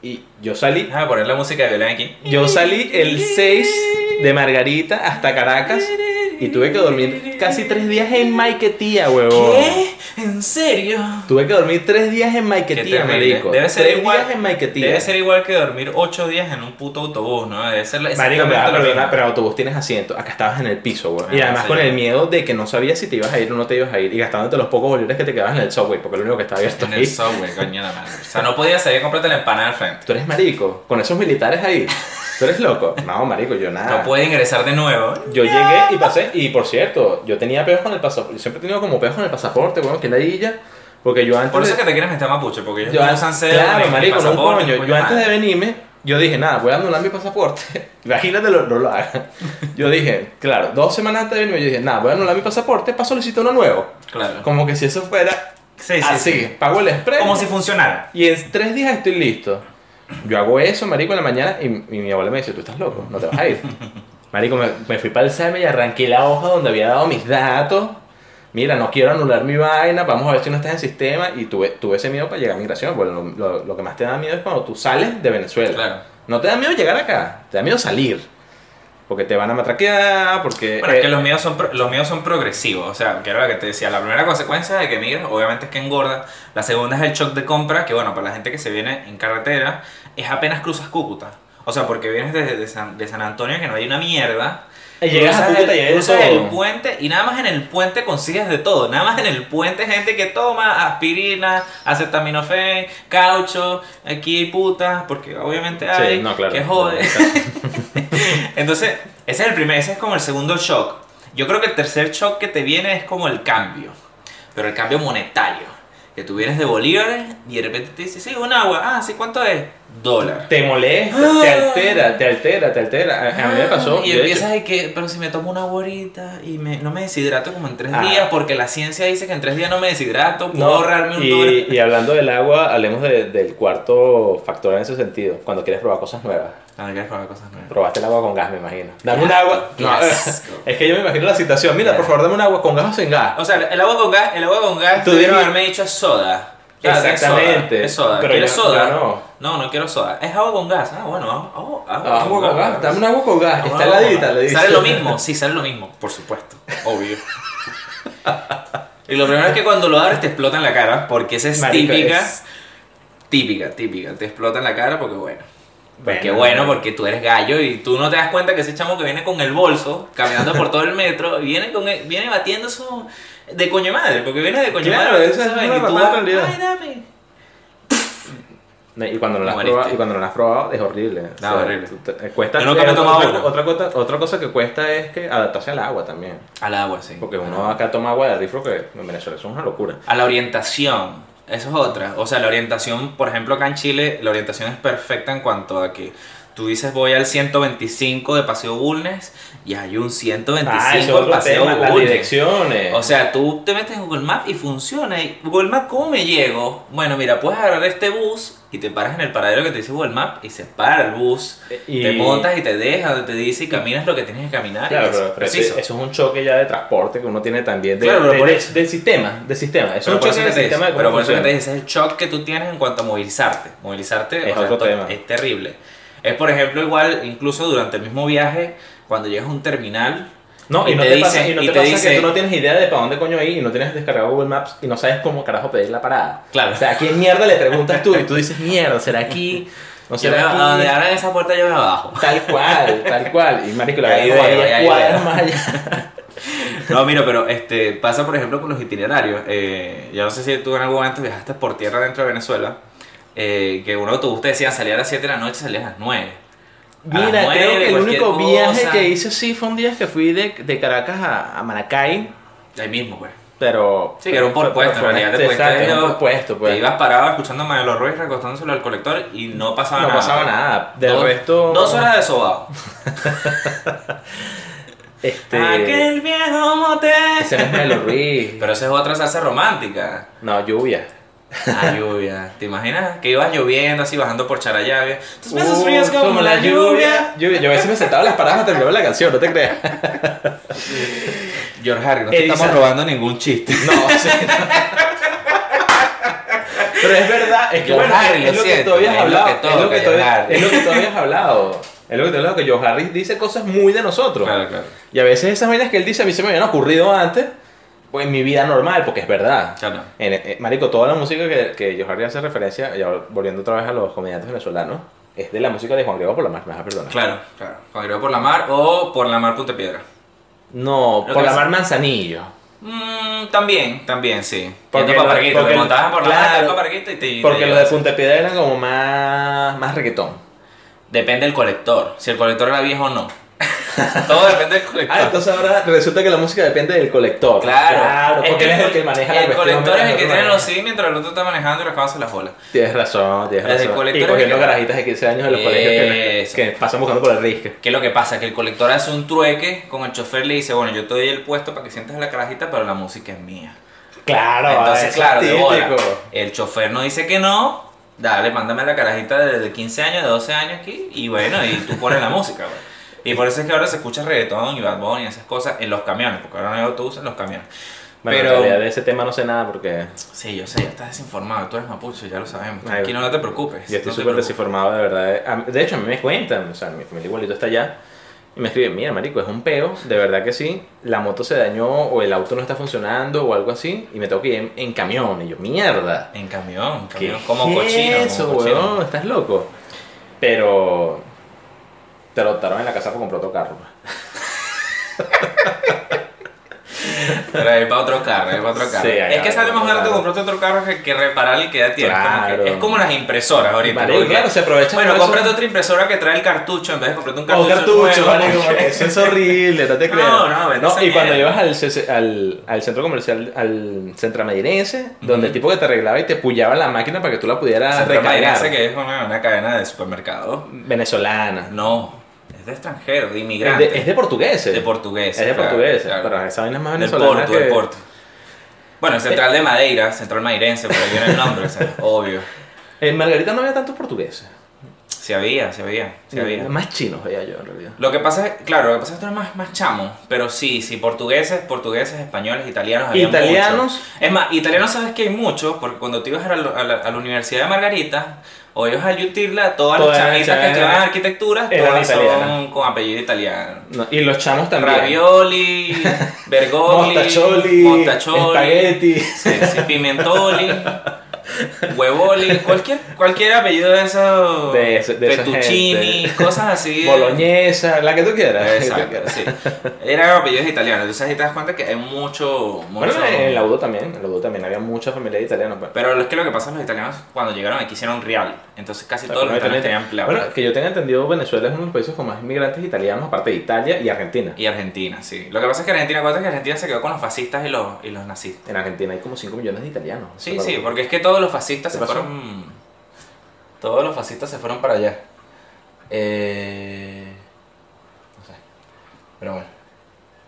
Y yo salí, Déjame poner la música de Belén aquí. yo salí el 6 de Margarita hasta Caracas y tuve que dormir casi tres días en Maiquetía, huevón. ¿Qué? ¿En serio? Tuve que dormir tres días en Maiquetía, marico. Debe ser tres igual. días en Maiquetía. Debe ser igual que dormir 8 días en un puto autobús, ¿no? Debe ser Marico, me va a lo perdonar, mismo. pero autobús tienes asiento. Acá estabas en el piso, güey. y Ah, además sí. con el miedo de que no sabías si te ibas a ir o no te ibas a ir. Y gastándote los pocos bolívares que te quedabas en el subway, porque lo único que estaba abierto En ahí. el subway, coño la madre. O sea, no podías salir a comprarte la empanada al frente. Tú eres marico, con esos militares ahí. Tú eres loco. No, marico, yo nada. No puedes ingresar de nuevo. Yo llegué y pasé, y por cierto, yo tenía peos con el pasaporte. Yo siempre he tenido como peos con el pasaporte, bueno, que ladilla. Porque yo antes. Por eso de- es que te quieres meter a mapuche, porque ellos yo no antes, usan cédula, claro, ni marico, no un pasaporte, coño. ni Yo antes de venirme, yo dije, nada, voy a anular mi pasaporte. Imagínate, lo- no lo haga. Yo dije, claro, dos semanas antes de venirme, yo dije, nada, voy a anular mi pasaporte para solicitar uno nuevo. Claro. Como que si eso fuera Sí, sí, así, sí. pago el express. Como si funcionara. Y en tres días estoy listo. Yo hago eso, marico, en la mañana y, y mi abuela me dice, tú estás loco, no te vas a ir. Marico, me, me fui para el SEME y arranqué la hoja donde había dado mis datos. Mira, no quiero anular mi vaina, vamos a ver si no estás en sistema. Y tuve, tuve ese miedo para llegar a migración, porque lo, lo- lo que más te da miedo es cuando tú sales de Venezuela. Claro. No te da miedo llegar acá, te da miedo salir. Porque te van a matraquear, porque... Bueno, es eh, que los míos, son pro- los míos son progresivos, o sea, que era lo que te decía, la primera consecuencia de que migras, obviamente es que engorda, la segunda es el shock de compra, que bueno, para la gente que se viene en carretera, es apenas cruzas Cúcuta, o sea, porque vienes desde de San, de San Antonio, que no hay una mierda, llegas a Cúcuta y el puente y nada más en el puente consigues de todo, nada más en el puente gente que toma aspirina, acetaminofén, caucho, aquí hay putas, porque obviamente hay, Sí, no, claro. que jode. Entonces, ese es el primer, ese es como el segundo shock. Yo creo que el tercer shock que te viene es como el cambio, pero el cambio monetario. Que tú vienes de bolívares y de repente te dices, sí, un agua, ah, sí, ¿cuánto es? Dólar. Te molesta, te altera, te altera, te altera. A, a mí me pasó. Y empiezas de que, pero si me tomo una agua ahorita y me, no me deshidrato como en tres Ah. días, porque la ciencia dice que en tres días no me deshidrato, puedo No, ahorrarme un y, dólar. y hablando del agua, hablemos de- del cuarto factor en ese sentido. Cuando quieres probar cosas nuevas. Ah, quieres probar cosas nuevas. Probaste el agua con gas, me imagino. Dame un agua. No, es que yo me imagino la situación. Mira, por favor, dame un agua con gas o sin gas. O sea, el agua con gas, el agua con gas, dime- haberme dicho es soda. Sea, es Exactamente. soda, Es soda. Pero ¿Quieres yo- soda? yo no. No, no quiero soda. Es agua con gas. Ah, bueno, agua, agua, Agua con gas. Dame un agua con gas. Está con heladita, le dice. Sale lo mismo, sí, sale lo mismo, por supuesto, obvio. y lo primero es que cuando lo abres te explota en la cara, porque esa es Marico, típica, es- típica, típica. Te explota en la cara porque bueno. Porque Bueno, bueno, porque tú eres gallo y tú no te das cuenta que ese chamo que viene con el bolso, caminando por todo el metro, viene con el- viene batiendo su de coño madre, porque viene de coño Claro, madre. es una Y tú. "Ay, dame". Y cuando no la has probado, y cuando no la has probado es horrible. No, horrible. tú te- eh, cuesta Yo nunca me he tomado otra, cosa, otra cosa que cuesta es que adaptarse al agua también. Al agua, sí. Porque uno acá toma agua de rifro que en Venezuela eso es una locura. A la orientación, eso es otra. O sea, la orientación, por ejemplo, acá en Chile, la orientación es perfecta en cuanto a que tú dices voy al 125 de Paseo Bulnes y hay un 125 Ah, otro Paseo tema, las Bulnes. direcciones. O sea, tú te metes en Google Maps y funciona. Y Google Maps, ¿cómo me llego? Bueno, mira, puedes agarrar este bus y te paras en el paradero que te dice Google Maps y se para el bus. Y- Te montas y te deja, te dice y caminas lo que tienes que caminar. Claro, pero, pero eso es un choque ya de transporte que uno tiene también de, Claro, de- de- del sistema, del sistema. Es un choque del sistema de pero por eso que te funciona. dice, es el shock que tú tienes en cuanto a movilizarte. Movilizarte Es o sea, otro tema. es terrible. Es por ejemplo igual, incluso durante el mismo viaje, cuando llegas a un terminal, No, y, Y no te te, dice- pasa, y no y te pasa que tú no tienes idea de para dónde coño ir y no tienes descargado Google Maps y no sabes cómo carajo pedir la parada. Claro. O sea, ¿a quién mierda le preguntas tú? Y tú dices, mierda, ¿será aquí? ¿No yo será a donde abran esa puerta yo me bajo. Tal cual, tal cual. Y marico, la verdad cuadras más allá. No, mira, pero este pasa por ejemplo con los itinerarios. Eh, yo no sé si tú en algún momento viajaste por tierra dentro de Venezuela, eh, que un autobús te decían salir a las 7 de la noche, salías a las 9. A las Mira, creo que el único viaje que hice sí fue un día que fui de, de Caracas a, a Maracay, Ahí mismo, pues. pero... Sí, que era un por pero puesto, en realidad te exacto, un pues. Te ibas parado escuchando a Maelo Ruiz recostándoselo al colector y no pasaba No nada. pasaba nada. Del Dos- resto... Dos horas de sobao. Este... Aquel viejo motel. Ese no es Melo Ruiz. Pero esa es otra salsa romántica. No, lluvia. Ah, lluvia. ¿Te imaginas? Que ibas lloviendo así, bajando por Charayave. Tus besos Uh, fríos como, la lluvia. lluvia. Yo a veces me sentaba en las paradas a terminar la canción, no te creas. George Harry, no te Elisa. estamos robando ningún chiste. No, sí. No, Pero es verdad, es que Joe bueno, Harry, es lo lo que siento, tú habías es lo hablado. que Es lo que tú habías- Harry. es lo que tú habías hablado. Es lo que te hablado, que Joe Harris dice cosas muy de nosotros. Claro, claro. Y a veces esas vainas que él dice a mí se me habían ocurrido antes, pues en mi vida normal, porque es verdad. Claro. En- eh, marico, toda la música que, que Harry hace referencia, ya volviendo otra vez a los comediantes venezolanos, es de la música de Juan Griego por la Mar, me vas a perdonar. Claro, claro. Juan Griego por la mar o por la mar Punta Piedra. No, Lo por la Mar Manzanillo. Mm, también, también, sí. Porque lo- porque te montabas por la mar, y te Porque te los de. Punta Piedra eran como más, más reggaetón. Depende del colector. Si el colector era viejo o no. Todo depende del colector. Ah, entonces ahora resulta que la música depende del colector. Claro, porque él es el que maneja la El colector es el que tiene los CD mientras el otro está manejando y las cabas se las bola. Tienes razón, tienes El razón. colector Y es cogiendo el que- garajitas de 15 años en los colegios que, pasan buscando por el risque. ¿Qué es lo que pasa? Que el colector hace un trueque con el chofer le dice, bueno, yo te doy el puesto para que sientes la carajita, pero la música es mía. Claro, Entonces, claro, es de bola. El chofer no dice que no, dale, mándame la carajita de, de 15 años, de 12 años aquí, y bueno, y tú pones la música, güey. Y por eso es que ahora se escucha reggaetón y Bad Bunny y esas cosas en los camiones, porque ahora no hay autobuses en los camiones. Bueno, Pero- en realidad de ese tema no sé nada porque Sí, yo sé, ya estás desinformado, tú eres mapuche, ya lo sabemos. Ay, Tranquilo, no te preocupes. yo estoy no súper desinformado de verdad. De hecho, a mí me cuentan, o sea, mi familia igualito está allá. Y me escriben, mira, marico, es un peo, de verdad que sí. La moto se dañó o el auto no está funcionando o algo así. Y me tengo que ir en, en camión. Y yo, mierda. En camión, en ¿Qué camión, como es cochino. eso, como cochino. weón? ¿Estás loco? Pero te lo adoptaron en la casa por comprar otro carro. Pero es para otro carro, es para otro carro. Sí, es que sale más barato comprarte otro carro que, que reparar y queda tiempo. Claro. Es como las impresoras ahorita. Claro, se aprovechan Bueno, cómprate otra impresora que trae el cartucho en vez de comprarte un cartucho. cartucho, nuevo, marico, porque- eso es horrible, no te No, creas. no, vete esa y cuando ibas al, al, al centro comercial, al centramedirense, donde el tipo que te arreglaba y te pullaba la máquina para que tú la pudieras Centro recargar. Que es una, una cadena de supermercados. Venezolana. No, de extranjeros, de Es inmigrantes. de, es de portugueses. De portugueses. Es de claro, portugueses, claro. pero esa vaina es más Del venezolana Porto, que... del Porto. Bueno, Central de Madeira, Central Mairense, por ahí viene el nombre, o sea, obvio. En Margarita no había tantos portugueses. Sí había, sí había, sí había. Más chinos veía yo, en realidad. Lo que pasa es, claro, lo que pasa es que tú eres más, más chamo, pero sí, sí, portugueses, portugueses, españoles, italianos, había Italianos. Es más, italianos sabes que hay mucho, porque cuando tú ibas a la, a la- a la Universidad de Margarita, o ibas a Yutirla, todas las chamitas que eran- estudiaban arquitectura, eran todas son con apellido italiano. No, y los chamos también. Ravioli, Bergoli, Mostacholi, Mostacholi, espagueti. sí, sí, Pimentoli, Huevoli, cualquier, cualquier apellido de esos, De ese- de Fettuccini, cosas así. de- Boloñesa, la que tú quieras. que tú Exacto, quieras. sí. Eran apellidos italianos, entonces ahí te das cuenta que hay mucho, mucho... Bueno, en la UDO también, en la UDO también había mucha familia italiana. pues. Pero es que lo que pasa es que los italianos cuando llegaron aquí hicieron real, entonces casi todos los italianos tenían plata. Bueno, que yo tenga entendido, Venezuela es uno de los países con más inmigrantes italianos, aparte de Italia y Argentina. Y Argentina, sí. Lo que pasa es que Argentina, acuérdate que Argentina se quedó con los fascistas y los, y los nazistas. En Argentina hay como 5 millones de italianos. Sí, sí, porque es que todos los fascistas ¿Qué se pasó? fueron. Todos los fascistas se fueron para allá. Eh, no sé. Pero bueno.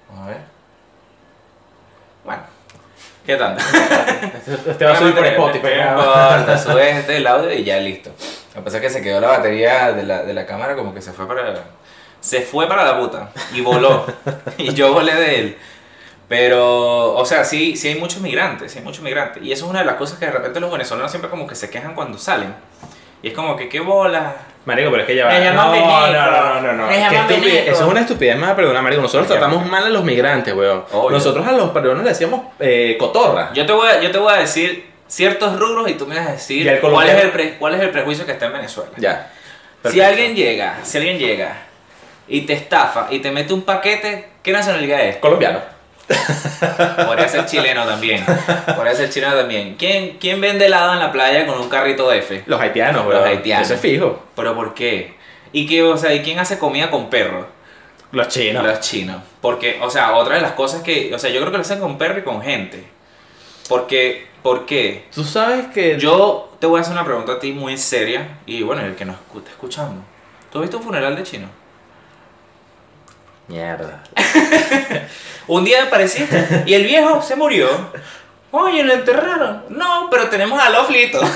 Vamos a ver. Bueno. ¿Qué tanto? Este este va a subir por Spotify. No importa, subes este el audio y ya listo. Lo que pasa es que se quedó la batería de la, de la cámara como que se fue para. Se fue para la puta y voló. y yo volé de él. Pero, o sea, sí, sí hay muchos migrantes, sí hay muchos migrantes. Y eso es una de las cosas que de repente los venezolanos siempre como que se quejan cuando salen. Y es como que, qué bola. Marico, pero es que ya va. Me llaman no, no, no, no, no. Veneco. Eso es una estupidez, más perdona, Marico. Nosotros Me llaman. tratamos mal a los migrantes, weón. Obvio. Nosotros a los peruanos le decíamos eh, cotorra. Yo te, voy a, yo te voy a decir ciertos rubros y tú me vas a decir cuál es, el pre- cuál es el prejuicio que está en Venezuela. Ya. Si Perfecto. alguien llega, si alguien llega y te estafa y te mete un paquete, ¿qué nacionalidad es? Colombiano. Podría ser chileno también. Podría ser chileno también. ¿Quién, ¿Quién vende helado en la playa con un carrito de F? Los haitianos, Los weón. haitianos. Eso es fijo. ¿Pero por qué? ¿Y, qué, o sea, ¿y quién hace comida con perros? Los chinos. Los chinos. Porque, o sea, otra de las cosas que, o sea, yo creo que lo hacen con perro y con gente. Porque, ¿por qué? Tú sabes que. Yo te voy a hacer una pregunta a ti muy seria y bueno, el que nos está escuchando. ¿Tú has visto un funeral de chino? Mierda. Un día apareciste y el viejo se murió. Oye, lo enterraron. No, pero tenemos a Loflito.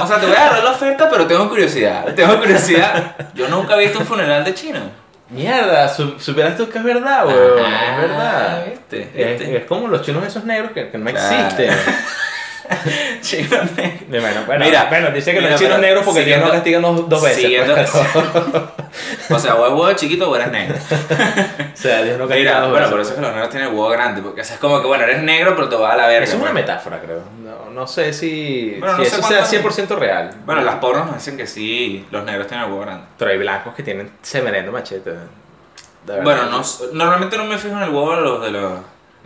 O sea, te voy a agarrar la oferta, pero tengo curiosidad. Tengo curiosidad. Yo nunca he visto un funeral de chino. Mierda, su- supieras tú que es verdad, weón. Es verdad. ¿viste? Es, ¿Viste? es como los chinos esos negros que, que no Claro. existen. Chinos negros. Bueno, bueno, Mira, bueno, dice que mira, los chinos pero negros porque Dios no siguiendo- castiga dos, dos veces. siguiendo- pues, pero- O sea, o es huevo chiquito o eres negro. o sea, Dios no castiga Mira, dos bueno, veces. por eso es que los negros tienen el huevo grande. Porque o sea, es como que, bueno, eres negro, pero te va a la verga. Es una pues. metáfora, creo. No, no sé si, Bueno, si no sé eso cuánto- sea 100% real. Bueno, las pornos nos dicen que sí, los negros tienen el huevo grande. Pero hay blancos que tienen semerendo machete. Bueno, no, normalmente no me fijo en el huevo de los, de los,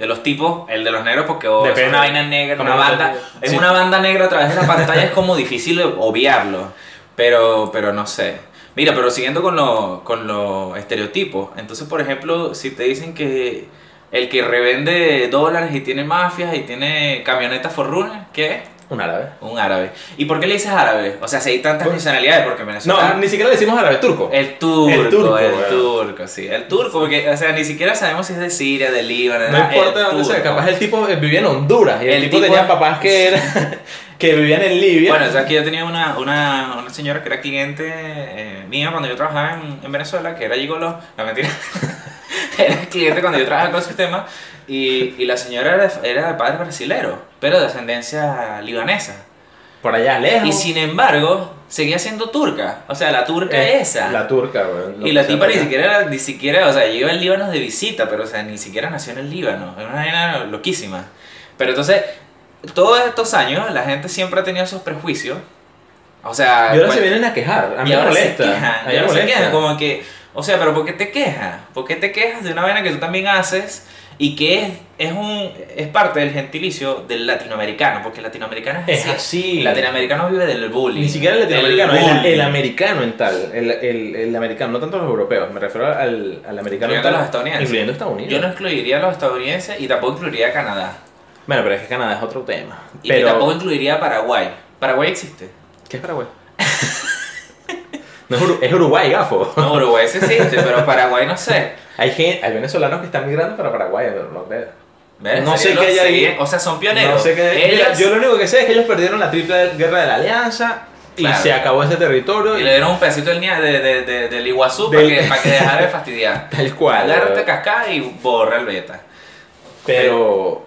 de los tipos, el de los negros, porque oh, es una vaina negra, una lo banda, es sí. una banda negra a través de la pantalla, es como difícil obviarlo, pero, pero no sé. Mira, pero siguiendo con los con los estereotipos, entonces, por ejemplo, si te dicen que el que revende dólares y tiene mafias y tiene camionetas forrunas, ¿qué es? Un árabe. Un árabe. ¿Y por qué le dices árabe? O sea, si hay tantas nacionalidades, porque en Venezuela... No, ni siquiera le decimos árabe, turco. El turco, El el turco, turco, weón. sí. El turco, porque, o sea, ni siquiera sabemos si es de Siria, de Líbano, No importa el dónde sea, turco. capaz el tipo vivía en Honduras y el, El tipo, tipo- tenía papás que eran que vivían en Libia. Bueno, o sea, que yo tenía una, una, una señora que era cliente eh, mía cuando yo trabajaba en, en Venezuela, que era gigolo, no mentira, era cliente cuando yo trabajaba con el sistema, y, y la señora era de, era de padre brasilero, pero de ascendencia libanesa. por allá lejos. Y sin embargo, seguía siendo turca, o sea, la turca Eh, esa. La turca, weón. Y la tipa ni siquiera, era- ni siquiera, o sea, llegó al Líbano de visita, pero, o sea, ni siquiera nació en el Líbano. Es una vaina loquísima. Pero entonces, todos estos años, la gente siempre ha tenido esos prejuicios. O sea, Y ahora cual- se vienen a quejar. A mí me ahora se molesta. quejan, A mí y me ahora se molesta. quejan, como que, o sea, pero ¿por qué te quejas? ¿Por qué te quejas de una vaina que tú también haces y que es, es, un, es parte del gentilicio del latinoamericano? Porque el latinoamericano es, Es así. El latinoamericano vive del bullying. Ni siquiera el latinoamericano, el, el americano en tal. El, el, el americano, no tanto los europeos, me refiero al, al americano en Incluyendo tal. los estadounidenses. Incluyendo Estados Unidos. Yo no excluiría a los estadounidenses y tampoco incluiría a Canadá. Bueno, pero es que Canadá es otro tema. Y pero... tampoco incluiría a Paraguay. Paraguay existe. ¿Qué es Paraguay? no es, Uru- es Uruguay, gafo. No, Uruguay sí existe, pero Paraguay no sé. Hay, gente, hay venezolanos que están migrando para Paraguay, pero no creo. ¿Ves? No sé qué hay ahí. O sea, son pioneros. No sé qué. Ellos- Mira, yo lo único que sé es que ellos perdieron la triple guerra de la alianza y Claro. se acabó ese territorio. Y le dieron un pedacito del, de, de, de- del Iguazú Del- para, que, para que dejara de fastidiar. Tal cual. Agárrate weón. cascada y borra el beta. Pero,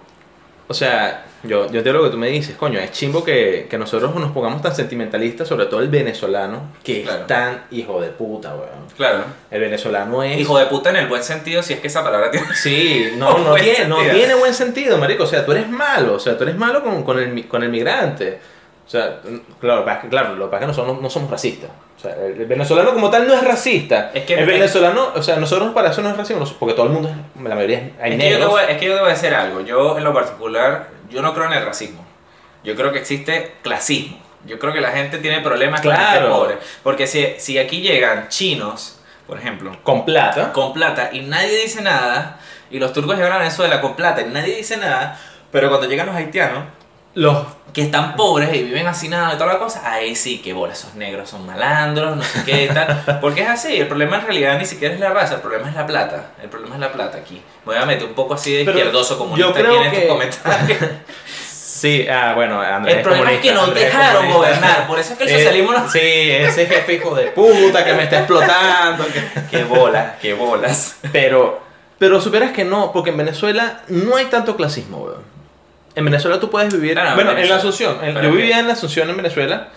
o sea, yo, yo entiendo lo que tú me dices, coño, es chimbo que, que nosotros nos pongamos tan sentimentalistas, sobre todo el venezolano, que Claro. es tan hijo de puta, weón. Claro. El venezolano es... Hijo de puta en el buen sentido, si es que esa palabra tiene. Sí, no, no, tiene, no tiene buen sentido, marico. O sea, tú eres malo, o sea, tú eres malo con, con, el, con el migrante. O sea, claro, claro, lo que pasa es que nosotros no, no somos racistas. O sea, el, venezolano como tal no es racista. Es que- el venezolano, o sea, nosotros para eso no es racismo, porque todo el mundo, la mayoría hay Es que, yo te negros. es que yo te voy a decir algo. Yo, en lo particular, yo no creo en el racismo. Yo creo que existe clasismo. Yo creo que la gente tiene problemas con la gente pobre. Porque si, si aquí llegan chinos, por ejemplo, Con plata. con plata y nadie dice nada, y los turcos llegan a Venezuela con plata y nadie dice nada, pero cuando llegan los haitianos, Los que están pobres y viven hacinados y toda la cosa, ahí sí que bola, esos negros son malandros, no sé qué y tal. Porque es así, el problema en realidad ni siquiera es la raza, el problema es la plata. El problema es la plata aquí. Voy a meter un poco así de Pero izquierdoso comunista yo creo aquí en estos que- comentarios. Sí, ah, bueno, Andrés el problema es que no Andrés dejaron gobernar, por eso es que el Eh, socialismo no... Sí, ese jefe hijo de puta que me está explotando. que- Qué bola, qué bolas. Pero, pero supieras que no, porque en Venezuela no hay tanto clasismo, weón. En Venezuela tú puedes vivir. En bueno, en Venezuela. la Asunción. en- yo vivía en la Asunción en Venezuela.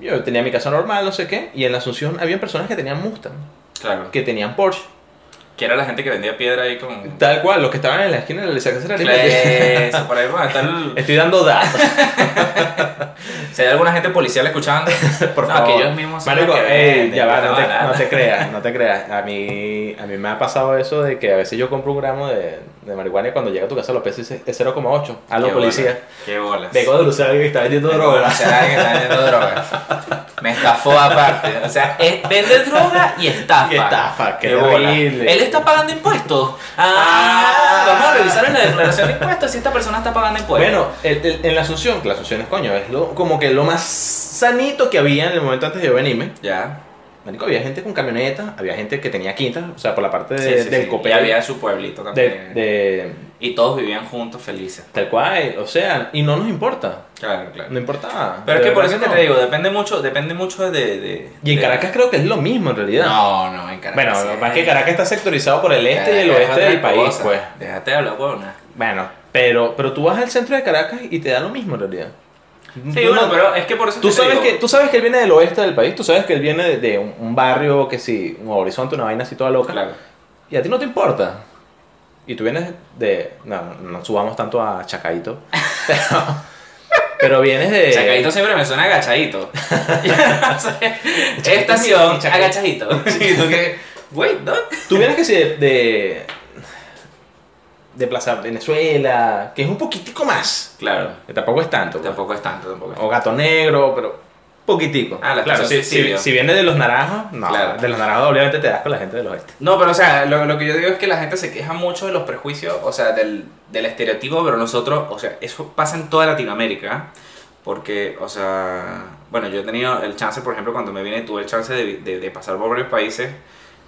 Yo tenía mi casa normal, no sé qué. Y en la Asunción había personas que tenían Mustang, Claro. que tenían Porsche. Que era la gente que vendía piedra ahí con... Tal cual, los que estaban en la esquina de la Licea Casares. Eso, por ahí está el... Estoy dando datos. Si hay alguna gente policial escuchando, Por no, favor. que ellos mismos Marico, los que ey, venden, ya va, no te, van a- no te creas, no te creas. A mí, a mí me ha pasado eso de que a veces yo compro un gramo de, de marihuana y cuando llega a tu casa lo pesa y dice, es 0,8. A los Qué policía. bolas, Qué bolas. Vengo de Bruselas y está vendiendo Vengo droga. de que está vendiendo drogas. Me estafó aparte. O sea, es, vende droga y estafa. Y estafa, qué bola. terrible. Él está pagando impuestos. Ah, Ah. vamos a revisar en la declaración de impuestos si esta persona está pagando impuestos. Bueno, el- el- en la Asunción, que la Asunción es coño, es lo, como que lo más sanito que había en el momento antes de yo venirme. ya. Marico, había gente con camioneta, había gente que tenía quinta, o sea, por la parte de- Sí, sí, del sí. Y había su pueblito también. de- Y todos vivían juntos felices. tal cual, o sea, y no nos importa, Claro, claro. no importaba. Pero es que por eso que no. te digo, depende mucho, depende mucho de. de Y en Caracas creo que es lo mismo en realidad. No, no, en Caracas. bueno, lo que pasa es que Caracas está sectorizado por el este y el oeste del país, cosa. pues. Déjate hablar, huevona. Bueno, pero, pero tú vas al centro de Caracas y te da lo mismo en realidad. Sí, bueno, pero es que por eso Tú te sabes, que, tú sabes que él viene del oeste del país, tú sabes que él viene de, de un, un barrio que sí, un horizonte, una vaina así toda loca. Claro. Y a ti no te importa. Y tú vienes de. No, no subamos tanto a Chacaito. Pero, pero vienes de. Chacadito siempre me suena agachadito. Estación, agachadito. Wait, ¿no? Tú vienes que sí de, de. De Plaza Venezuela, que es un poquitico más. Claro. Que tampoco es tanto. pues. Tampoco es tanto, tampoco es O gato negro, pero poquitico. Ah, la claro, si, estación si, si viene de los naranjos, no. Claro. De los naranjos obviamente te das con la gente del oeste. No, pero o sea, lo, lo que yo digo es que la gente se queja mucho de los prejuicios, o sea, del, del estereotipo, pero nosotros, o sea, eso pasa en toda Latinoamérica, porque, o sea, bueno, yo he tenido el chance, por ejemplo, cuando me vine, tuve el chance de, de- de pasar por varios países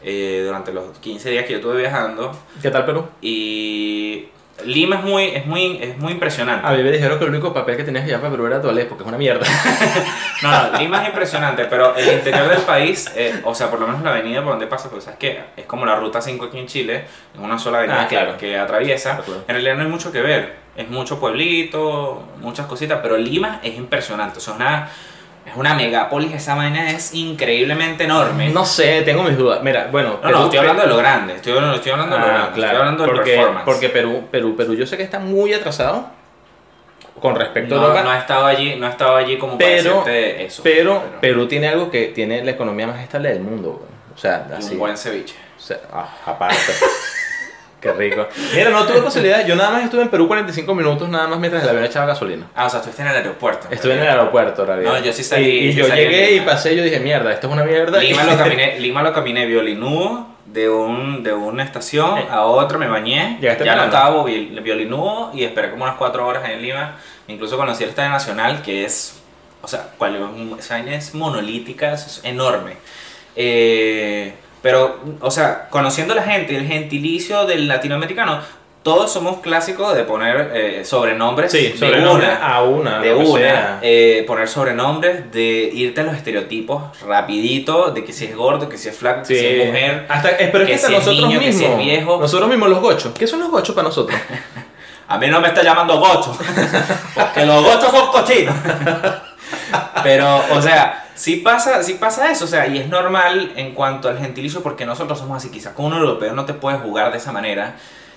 eh, durante los 15 días que yo estuve viajando, ¿Qué tal Perú? y Lima es muy, es muy, es muy impresionante. A mí me dijeron que el único papel que tenías que llevar para Perú era toalé, porque es una mierda. No, no, Lima es impresionante, pero el interior del país, eh, o sea, por lo menos la avenida por donde pasa, pues sabes que es como la ruta 5 aquí en Chile, es una sola avenida Ah, que- claro. que, atraviesa. Claro, claro. En realidad no hay mucho que ver, es mucho pueblito, muchas cositas, pero Lima es impresionante, o sea, es una, es una megápolis, esa vaina es increíblemente enorme. No sé, tengo mis dudas. Mira, bueno. no, no, estoy hablando de lo grande, estoy, hablando- estoy hablando de lo Ah, grande, claro. estoy hablando del porque, performance. Porque Perú, Perú, Perú, yo sé que está muy atrasado con respecto a no, Europa. no he estado allí, no he estado allí como para Pero- decirte eso. Pero Perú tiene algo que tiene la economía más estable del mundo. O sea, así. un buen ceviche. o sea, ah, aparte. Qué rico. Mira, no tuve posibilidad. Yo nada más estuve en Perú 45 minutos, nada más mientras el avión echaba gasolina. Ah, o sea, estuviste en el aeropuerto. Estuve en el aeropuerto, en realidad. No, yo sí salí- Y, yo salí llegué y pasé y yo dije, mierda, esto es una mierda. Lima lo caminé, Lima lo caminé violinudo de, un, de una estación Eh. a otra, me bañé, Llegaste ya no estaba viol- violinudo y esperé como unas 4 horas en Lima. Incluso conocí el Estadio Nacional, que es, o sea, cual, es monolítica, es enorme. Eh, pero, o sea, conociendo la gente, el gentilicio del latinoamericano, todos somos clásicos de poner eh, sobrenombres Sí, de sobrenombre una a una. de que una, eh, poner sobrenombres, de irte a los estereotipos rapidito, de que si es gordo, que si es flaco, que si es mujer. Hasta, eh, pero es que que si es nosotros que si mismos. es viejo. Nosotros mismos los gochos. ¿Qué son los gochos para nosotros? A mí no me está llamando gocho, porque los gochos son cochinos. Pero, o sea, sí pasa, sí pasa eso, o sea, y es normal en cuanto al gentilicio, porque nosotros somos así, quizás con un europeo no te puedes jugar de esa manera.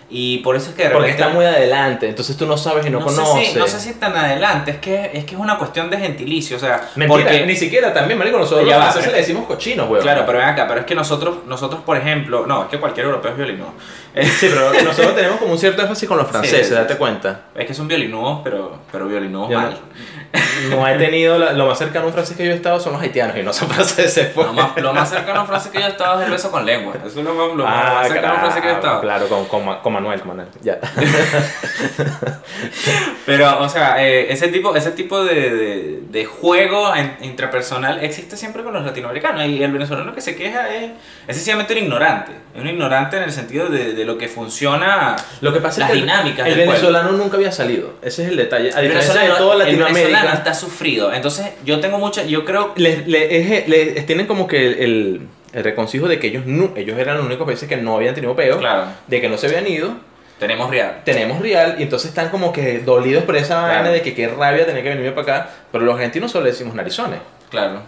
Y por eso es que de Porque repente... está muy adelante, entonces tú no sabes y no, sé conoces. si, no sé si tan adelante, es que, es que es una cuestión de gentilicio, o sea, Mentira, porque... ni siquiera también, marico, nosotros Ya va, pero- le decimos cochinos, weón. Claro, pero ven acá, pero es que nosotros, nosotros por ejemplo, no, es que cualquier europeo es violinudo. Sí, pero nosotros tenemos como un cierto énfasis con los franceses, Sí, date cuenta. Es que son violinudos, pero, pero violinudos mal. No he tenido, la- lo más cercano a un francés que yo he estado son los haitianos y no son franceses. pues. Lo más, lo más cercano a un francés que yo he estado es el beso con lengua. Eso es lo más, lo Ah, más cercano a un francés que yo he estado. claro, con, con, con Manuel, Manuel, ya. Pero, o sea, eh, ese tipo, ese tipo de, de, de juego en- intrapersonal existe siempre con los latinoamericanos. Y el venezolano que se queja es, es sencillamente un ignorante. Es un ignorante en el sentido de, de lo que funciona. Lo que pasa Las es que el- dinámicas el, del venezolano nunca había salido. Ese es el detalle. A diferencia de toda el venezolano Latinoamérica, está sufrido. Entonces, yo tengo mucha. Yo creo. les, les- es- les- tienen como que el, el, el reconcijo de que ellos, no, ellos eran los únicos países que no habían tenido peo, Claro, de que no se habían ido. tenemos real. Tenemos real y entonces están como que dolidos por esa Claro. vaina de que qué rabia tener que venirme para acá. Pero los argentinos solo le decimos narizones. Claro.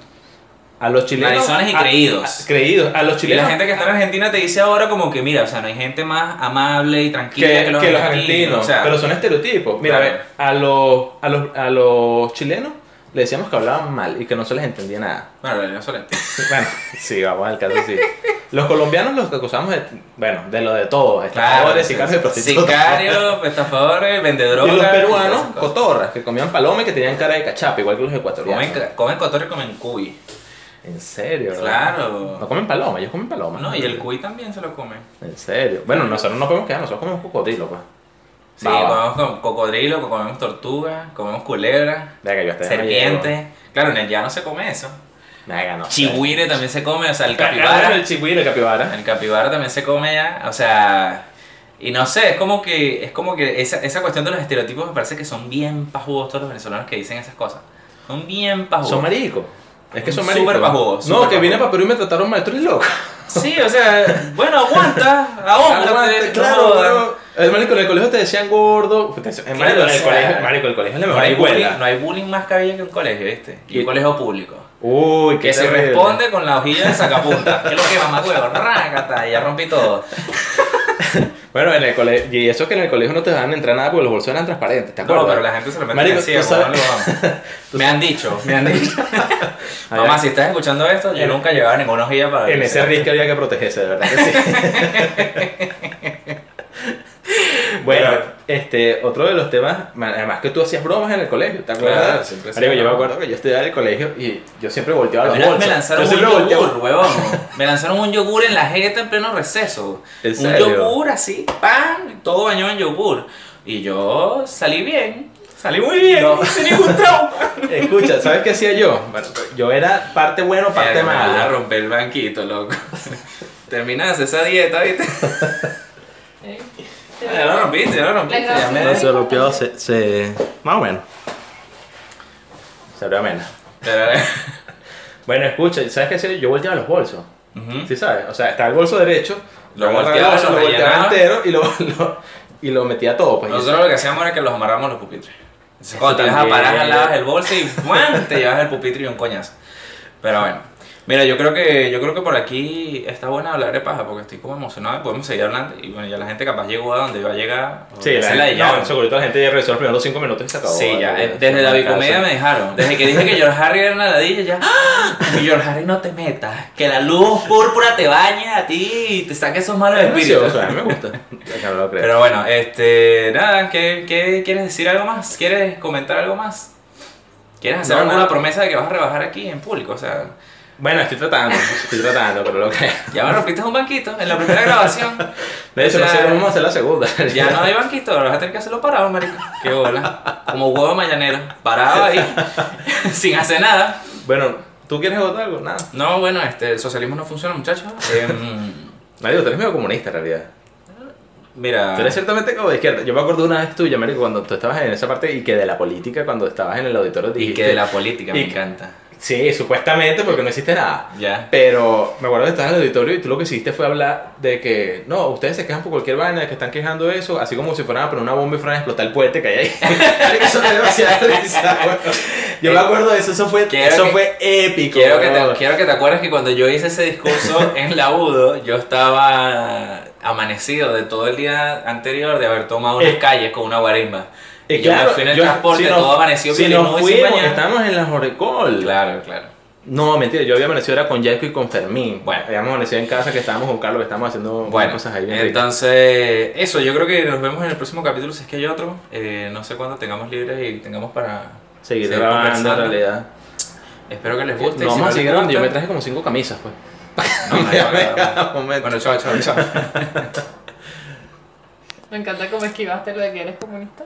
A los chilenos. Narizones y creídos. a- creídos. A los Y chilenos. la gente que está en Argentina te dice ahora como que, mira, o sea, no hay gente más amable y tranquila que, que, los, que los argentinos. argentinos, o sea, pero son estereotipos. Mira, Claro. a, ver, a los, a, los, a los chilenos le decíamos que hablaban mal y que no se les entendía nada. Bueno, no solo Bueno, sí, vamos al caso sí. Los colombianos los acusamos de, bueno, de lo de todo, estafadores, sicarios y prostitutas. Sicarios, estafadores, vendedores. Y los peruanos, cotorras, que comían paloma y que tenían cara de cachapa, igual que los ecuatorianos. Comen, comen cotorre y comen cuy. En serio. Claro. No comen paloma, ellos comen paloma. No, y el cuy también se lo come. En serio. Bueno, nosotros no podemos quedar, nosotros comemos cocodrilo, pues. Sí, comemos co- cocodrilo, comemos tortuga, comemos culebra, Venga, no serpiente. Claro, en el llano se come eso. Venga, no. Chihuire también se come, o sea, el Claro, capibara. El chihuire, el capibara. El capibara también se come ya, o sea, y no sé, es como que es como que esa, esa cuestión de los estereotipos me parece que son bien pajudos todos los venezolanos que dicen esas cosas. Son bien pajudos. Son maricos. Es que son Súper maricos. pajudos, No, súper que vine para Perú y me trataron mal, tú eres loco. Sí, o sea, bueno, aguanta, no claro, bro. El marico, en el colegio te decían gordo. te decían- Claro, marico, en el colegio, marico, el colegio es la No hay, bullying, escuela. no hay bullying más cabilla que un colegio, ¿viste? Y Y- un colegio público. Uy, qué Que se terrible. responde con la hojilla de sacapunta. ¿Qué es lo que mamá huevo? Rácata, y ya rompí todo. Bueno, en el colegio. Y eso que en el colegio no te dejaban entrar nada porque los bolsos eran transparentes, ¿te acuerdas? No, pero la gente se lo mete Marico, así, Me han dicho, me han dicho. Mamá, si estás escuchando esto, yo nunca llevaba ninguna hojilla para En ese risco había que protegerse, de verdad que sí. Bueno, este, otro de los temas, ma- además que tú hacías bromas en el colegio, ¿te acuerdas? Claro, siempre hacía Marico, yo me acuerdo que yo estudiaba en el colegio y yo siempre volteaba A los bolsos. me lanzaron yo un volteaba- yogur, huevón. Me lanzaron un yogur en la jeta en pleno receso. ¿En un serio? yogur así, pan, todo bañado en yogur. Y yo salí bien. Salí muy bien, No. sin ningún trauma. Escucha, ¿sabes qué hacía yo? Yo era parte bueno, parte van a romper el banquito, loco. Terminaste esa dieta, ¿viste? Ya lo rompiste, ya lo rompiste. Ya me... No se rompió, se, se... Más o menos. Se abrió menos. Bueno, escucha, ¿sabes qué? Yo volteaba los bolsos. Ujú. ¿Sí sabes? O sea, estaba el bolso derecho, Lo volteaba, lo volteaba entero y lo, lo- y lo metía todo. Pues, Nosotros lo que hacíamos era que los amarramos los pupitres. Entonces, cuando te ibas a parar, jalabas el bolso y ¡guau! te llevas el pupitre y un coñazo. Pero bueno. Mira, yo creo que yo creo que por aquí está buena hablar de paja porque estoy como emocionado y podemos seguir hablando. Y bueno, ya la gente capaz llegó a donde iba a llegar. o Sí, ya la, la no, llevaron. seguro la gente ya revisó los primeros cinco minutos y se acabó. Sí, ya, Ya, eh, desde la ya, bicomedia ya. me dejaron. Desde que dije que George Harry era una ladilla, ya. ¡ah! Y George Harry no te metas. Que la luz púrpura te bañe a ti y te saque esos malos Es espíritus. gracioso, a mí me gusta. Ya no. Pero bueno, este. Nada, ¿qué, qué, quieres decir algo más? ¿Quieres comentar algo más? ¿Quieres hacer No, alguna nada. promesa de que vas a rebajar aquí en público? O sea, Bueno, estoy tratando, estoy tratando, pero lo creo. ya me rompiste un banquito en la primera grabación. De hecho, O no sea, sé cómo vamos a hacer la segunda. Ya no hay banquito, ahora vas a tener que hacerlo parado, marico. Qué bola. Como huevo mañanero. Parado ahí, sin hacer nada. Bueno, ¿tú quieres votar algo? Nada. No, bueno, este, el socialismo no funciona, muchachos. Em, Marico, tú eres medio comunista en realidad. mira. Tú eres ciertamente como de izquierda. Yo me acuerdo una vez tuya, Marico, cuando tú estabas en esa parte y que de la política, cuando estabas en el auditorio, Y dijiste... que de la política me y- encanta. Sí, supuestamente, porque no hiciste nada. Ya. Pero me acuerdo que estabas en el auditorio y tú lo que hiciste fue hablar de que, no, ustedes se quejan por cualquier vaina, de que están quejando eso, así como si fueran a poner una bomba y fueran a explotar el puente que hay ahí. eso me güey. Yo me acuerdo de eso, eso fue, Quiero eso que- fue épico. Quiero que, te, quiero que te acuerdes que cuando yo hice ese discurso en la UDO, yo estaba amanecido de todo el día anterior de haber tomado unas Eh, calles con una guarimba. Y me fui en el transporte, si todo nos nudo y sin fuimos, estábamos en la Jorecol. Claro, claro. No, mentira, yo había amanecido era con Jaco y con Fermín. Bueno. Habíamos amanecido en casa que estábamos con Carlos, que estábamos haciendo Bueno, cosas ahí bien ricas. entonces, eso, yo creo que nos vemos en el próximo capítulo, si es que hay otro. Eh, no sé cuándo tengamos libres y tengamos para Seguir seguir grabando en realidad. Espero que les guste. y No, si vamos a seguir grabando. Yo me traje como cinco camisas, pues. No. Bueno, chao, chao, chao. Me encanta cómo esquivaste lo de que eres comunista.